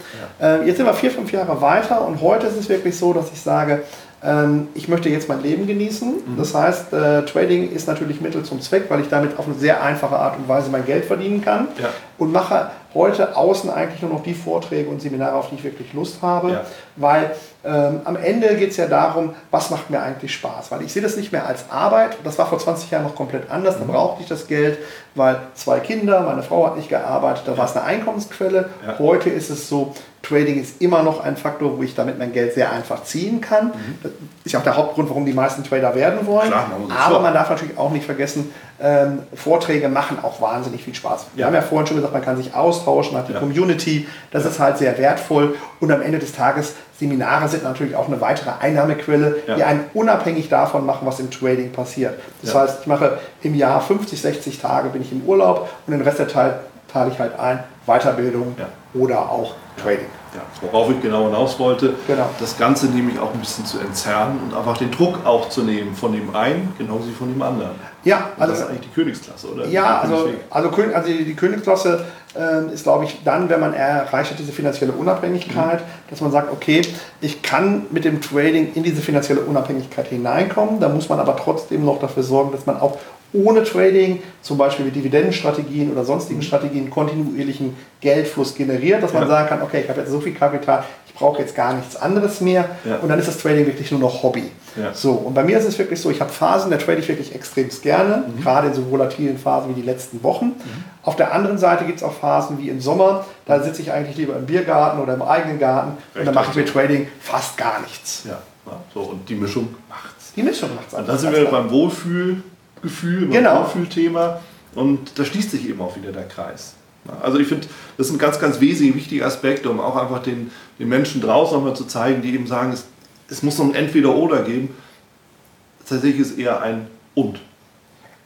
Äh, jetzt sind wir vier, fünf Jahre weiter und heute ist es wirklich so, dass ich sage, ähm, ich möchte jetzt mein Leben genießen. Mhm. Das heißt, äh, Trading ist natürlich Mittel zum Zweck, weil ich damit auf eine sehr einfache Art und Weise mein Geld verdienen kann ja. und mache heute außen eigentlich nur noch die Vorträge und Seminare, auf die ich wirklich Lust habe, ja. weil ähm, am Ende geht es ja darum, was macht mir eigentlich Spaß, weil ich sehe das nicht mehr als Arbeit, das war vor 20 Jahren noch komplett anders, mhm. da brauchte ich das Geld, weil zwei Kinder, meine Frau hat nicht gearbeitet, da ja. war es eine Einkommensquelle. Heute ist es so, Trading ist immer noch ein Faktor, wo ich damit mein Geld sehr einfach ziehen kann. Mhm. Das ist ja auch der Hauptgrund, warum die meisten Trader werden wollen. Klar, Aber man darf natürlich auch nicht vergessen, ähm, Vorträge machen auch wahnsinnig viel Spaß. Wir ja. haben ja vorhin schon gesagt, man kann sich austauschen, hat die ja. Community, das ja. ist halt sehr wertvoll. Und am Ende des Tages, Seminare sind natürlich auch eine weitere Einnahmequelle, die einen unabhängig davon machen, was im Trading passiert. Das heißt, ich mache im Jahr 50, 60 Tage bin ich im Urlaub und den Rest der Teil teile ich halt ein, Weiterbildung oder auch Trading. Ja, worauf ich genau hinaus wollte, genau. das Ganze nämlich auch ein bisschen zu entzerren und einfach den Druck auch zu nehmen von dem einen, genauso wie von dem anderen. Ja, also, das ist eigentlich die Königsklasse, oder? Ja, also, also, also die Königsklasse äh, ist, glaube ich, dann, wenn man erreicht hat, diese finanzielle Unabhängigkeit, mhm. dass man sagt, okay, ich kann mit dem Trading in diese finanzielle Unabhängigkeit hineinkommen, da muss man aber trotzdem noch dafür sorgen, dass man auch ohne Trading, zum Beispiel mit Dividendenstrategien oder sonstigen mhm. Strategien, kontinuierlichen Geldfluss generiert, dass man ja. sagen kann, okay, ich habe jetzt so viel Kapital, ich brauche jetzt gar nichts anderes mehr ja. und dann ist das Trading wirklich nur noch Hobby. Ja. So, und bei mir ist es wirklich so, ich habe Phasen, da trade ich wirklich extremst gerne, mhm. gerade in so volatilen Phasen wie die letzten Wochen. Mhm. Auf der anderen Seite gibt es auch Phasen wie im Sommer, da sitze ich eigentlich lieber im Biergarten oder im eigenen Garten Recht und dann mache ich mit Trading fast gar nichts. Ja, so, und die Mischung macht's. Die Mischung macht's. Und da sind wir beim Wohlfühl Gefühl, genau. Wohlfühlthema. Und da schließt sich eben auch wieder der Kreis. Also ich finde, das ist ein ganz, ganz wesentlicher, wichtiger Aspekt, um auch einfach den, den Menschen draußen nochmal zu zeigen, die eben sagen, es, es muss so ein Entweder-Oder geben. Tatsächlich ist es eher ein Und.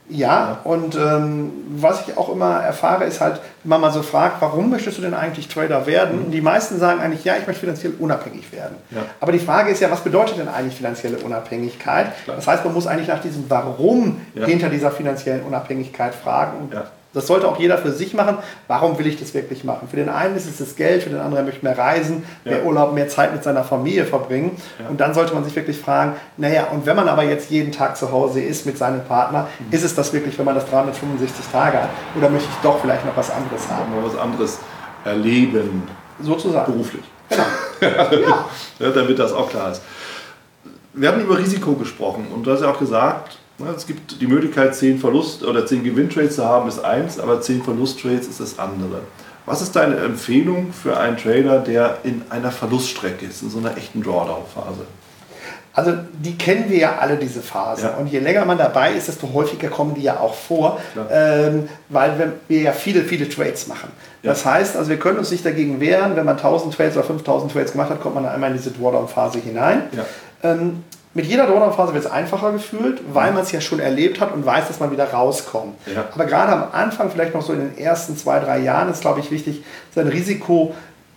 Ja, und ähm, was ich auch immer erfahre, ist halt, wenn man mal so fragt, warum möchtest du denn eigentlich Trader werden? Mhm. Die meisten sagen eigentlich, ja, ich möchte finanziell unabhängig werden. Ja. Aber die Frage ist ja, was bedeutet denn eigentlich finanzielle Unabhängigkeit? Klar. Das heißt, man muss eigentlich nach diesem Warum ja. hinter dieser finanziellen Unabhängigkeit fragen. Und ja. Das sollte auch jeder für sich machen. Warum will ich das wirklich machen? Für den einen ist es das Geld, für den anderen möchte mehr reisen, mehr Urlaub, mehr Zeit mit seiner Familie verbringen. Ja. Und dann sollte man sich wirklich fragen, naja, und wenn man aber jetzt jeden Tag zu Hause ist mit seinem Partner, mhm. ist es das wirklich, wenn man das 365 Tage hat? Oder möchte ich doch vielleicht noch was anderes haben? Mal was anderes erleben. Sozusagen. Beruflich. Genau. <laughs> ja. ja. Damit das auch klar ist. Wir haben über Risiko gesprochen und du hast ja auch gesagt, es gibt die Möglichkeit, 10 Verlust- oder 10 Gewinntrades zu haben, ist eins, aber 10 Verlusttrades ist das andere. Was ist deine Empfehlung für einen Trader, der in einer Verluststrecke ist, in so einer echten Drawdown-Phase? Also die kennen wir ja alle, diese Phase. Ja. Und je länger man dabei ist, desto häufiger kommen die ja auch vor, ähm, weil wir ja viele, viele Trades machen. Ja. Das heißt, also wir können uns nicht dagegen wehren, wenn man 1000 Trades oder 5000 Trades gemacht hat, kommt man einmal in diese Drawdown-Phase hinein. Ja. Ähm, mit jeder Drawdown-Phase wird es einfacher gefühlt, weil man es ja schon erlebt hat und weiß, dass man wieder rauskommt. Ja. Aber gerade am Anfang, vielleicht noch so in den ersten zwei, drei Jahren, ist, glaube ich, wichtig, sein Risiko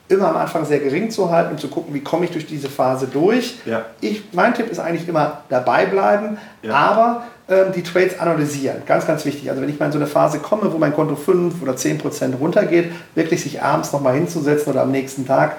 immer am Anfang sehr gering zu halten und zu gucken, wie komme ich durch diese Phase durch. Ja. Ich, mein Tipp ist eigentlich immer dabei bleiben, ja. aber ähm, die Trades analysieren. Ganz, ganz wichtig. Also wenn ich mal in so eine Phase komme, wo mein Konto 5 oder 10 Prozent runtergeht, wirklich sich abends nochmal hinzusetzen oder am nächsten Tag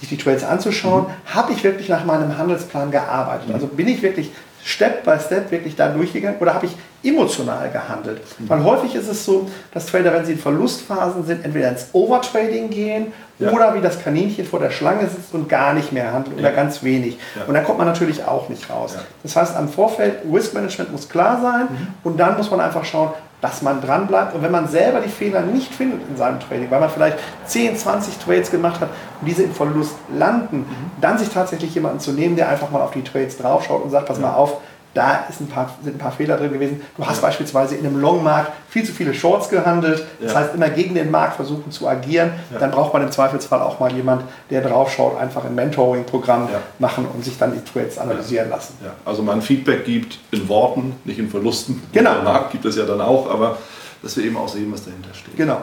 sich die Trades anzuschauen, mhm. habe ich wirklich nach meinem Handelsplan gearbeitet. Mhm. Also bin ich wirklich Step by Step wirklich da durchgegangen oder habe ich emotional gehandelt? Mhm. Weil häufig ist es so, dass Trader, wenn sie in Verlustphasen sind, entweder ins Overtrading gehen ja. oder wie das Kaninchen vor der Schlange sitzt und gar nicht mehr handelt ja. oder ganz wenig. Ja. Und da kommt man natürlich auch nicht raus. Das heißt, am Vorfeld, Risk Management muss klar sein mhm. und dann muss man einfach schauen, dass man dran bleibt. Und wenn man selber die Fehler nicht findet in seinem Trading, weil man vielleicht 10, 20 Trades gemacht hat und diese im Verlust landen, mhm. dann sich tatsächlich jemanden zu nehmen, der einfach mal auf die Trades draufschaut und sagt, pass ja. mal auf, da ein paar, sind ein paar Fehler drin gewesen. Du hast ja. beispielsweise in einem Longmarkt viel zu viele Shorts gehandelt. Das heißt, immer gegen den Markt versuchen zu agieren. Dann braucht man im Zweifelsfall auch mal jemand, der drauf schaut, einfach ein Mentoring-Programm machen und sich dann die Trades analysieren lassen. Also man Feedback gibt in Worten, nicht in Verlusten. Genau. Der Markt gibt es ja dann auch, aber dass wir eben auch sehen, was dahinter steht. Genau.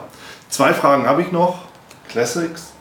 Zwei Fragen habe ich noch. Classics.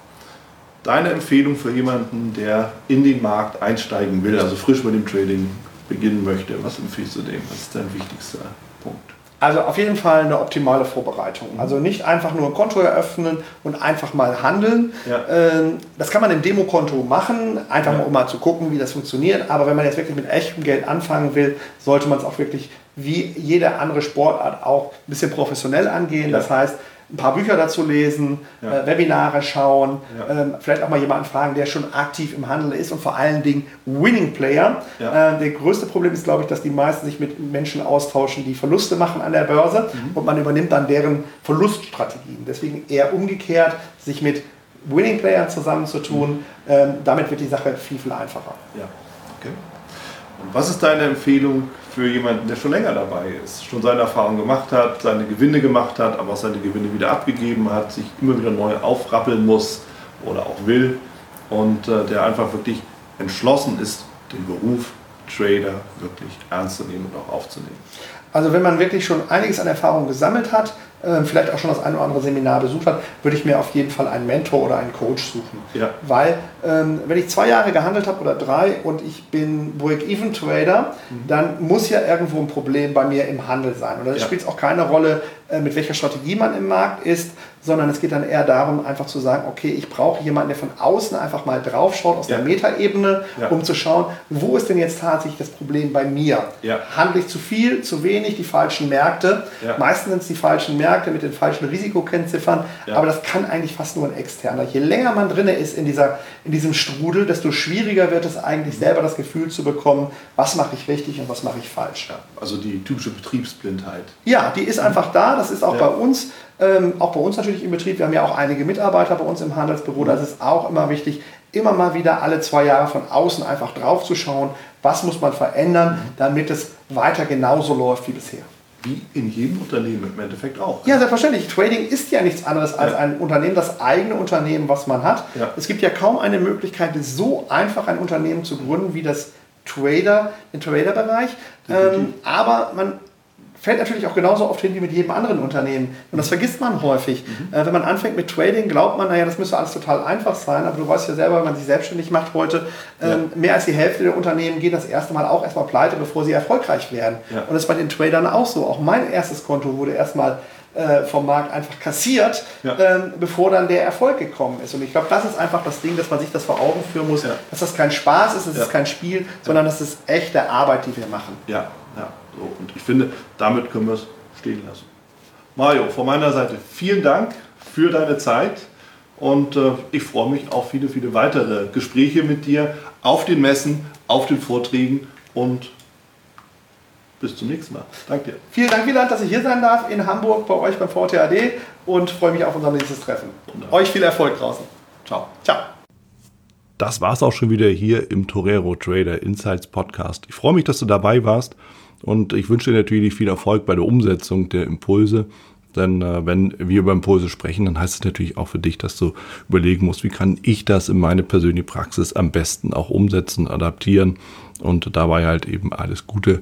Deine Empfehlung für jemanden, der in den Markt einsteigen will, also frisch mit dem Trading beginnen möchte, was empfiehlst du dem? Was ist dein wichtigster Punkt? Also auf jeden Fall eine optimale Vorbereitung. Also nicht einfach nur ein Konto eröffnen und einfach mal handeln. Ja. Ähm, das kann man im Demokonto machen, einfach ja. mal, um mal zu gucken, wie das funktioniert. Aber wenn man jetzt wirklich mit echtem Geld anfangen will, sollte man es auch wirklich wie jede andere Sportart auch ein bisschen professionell angehen. Ja. Das heißt, ein paar Bücher dazu lesen, ja. äh, Webinare schauen, ja. ähm, vielleicht auch mal jemanden fragen, der schon aktiv im Handel ist und vor allen Dingen Winning Player. Ja. Äh, der größte Problem ist, glaube ich, dass die meisten sich mit Menschen austauschen, die Verluste machen an der Börse mhm. und man übernimmt dann deren Verluststrategien. Deswegen eher umgekehrt, sich mit Winning Playern zusammenzutun. Mhm. Ähm, damit wird die Sache viel, viel einfacher. Und was ist deine Empfehlung für jemanden, der schon länger dabei ist, schon seine Erfahrungen gemacht hat, seine Gewinne gemacht hat, aber auch seine Gewinne wieder abgegeben hat, sich immer wieder neu aufrappeln muss oder auch will und äh, der einfach wirklich entschlossen ist, den Beruf Trader wirklich ernst zu nehmen und auch aufzunehmen? Also wenn man wirklich schon einiges an Erfahrung gesammelt hat, äh, vielleicht auch schon das ein oder andere Seminar besucht hat, würde ich mir auf jeden Fall einen Mentor oder einen Coach suchen. Ja. Weil, ähm, wenn ich zwei Jahre gehandelt habe oder drei und ich bin Break-Even-Trader, mhm. dann muss ja irgendwo ein Problem bei mir im Handel sein. Und da ja. spielt es auch keine Rolle, äh, mit welcher Strategie man im Markt ist, sondern es geht dann eher darum, einfach zu sagen, okay, ich brauche jemanden, der von außen einfach mal draufschaut aus ja. der Metaebene, ja. um zu schauen, wo ist denn jetzt tatsächlich das Problem bei mir? Ja. Handle ich zu viel, zu wenig, die falschen Märkte? Meistens sind es die falschen Märkte mit den falschen Risikokennziffern, aber das kann eigentlich fast nur ein externer. Je länger man drin ist in, dieser, in diesem Strudel, desto schwieriger wird es eigentlich selber das Gefühl zu bekommen, was mache ich richtig und was mache ich falsch. Also die typische Betriebsblindheit. Ja, die ist einfach da, das ist auch bei uns ähm, auch bei uns natürlich im Betrieb. Wir haben ja auch einige Mitarbeiter bei uns im Handelsbüro. Da ist es auch immer wichtig, immer mal wieder alle zwei Jahre von außen einfach drauf zu schauen, was muss man verändern, damit es weiter genauso läuft wie bisher. Wie in jedem Unternehmen im Endeffekt auch. Ja, selbstverständlich. Trading ist ja nichts anderes als ja. ein Unternehmen, das eigene Unternehmen, was man hat. Ja. Es gibt ja kaum eine Möglichkeit, so einfach ein Unternehmen zu gründen wie das Trader, den Trader-Bereich. Ähm, aber man fällt natürlich auch genauso oft hin wie mit jedem anderen Unternehmen. Und das vergisst man häufig. Mhm. Äh, wenn man anfängt mit Trading, glaubt man, naja, das müsste alles total einfach sein. Aber du weißt ja selber, wenn man sich selbstständig macht heute, ähm, ja. mehr als die Hälfte der Unternehmen geht das erste Mal auch erstmal pleite, bevor sie erfolgreich werden. Ja. Und das ist bei den Tradern auch so. Auch mein erstes Konto wurde erstmal äh, vom Markt einfach kassiert, ja. ähm, bevor dann der Erfolg gekommen ist. Und ich glaube, das ist einfach das Ding, dass man sich das vor Augen führen muss, dass das kein Spaß ist, es ist kein Spiel, sondern das ist echte Arbeit, die wir machen. Ja, ja. So, und ich finde, damit können wir es stehen lassen. Mario, von meiner Seite vielen Dank für deine Zeit und äh, ich freue mich auf viele, viele weitere Gespräche mit dir auf den Messen, auf den Vorträgen und bis zum nächsten Mal. Danke dir. Vielen Dank, Wieland, dass ich hier sein darf in Hamburg bei euch beim VTAD und freue mich auf unser nächstes Treffen. Wunderbar. Euch viel Erfolg draußen. Ciao. Ciao. Das war es auch schon wieder hier im Torero Trader Insights Podcast. Ich freue mich, dass du dabei warst. Und ich wünsche dir natürlich viel Erfolg bei der Umsetzung der Impulse. Denn äh, wenn wir über Impulse sprechen, dann heißt es natürlich auch für dich, dass du überlegen musst, wie kann ich das in meine persönliche Praxis am besten auch umsetzen, adaptieren und dabei halt eben alles Gute,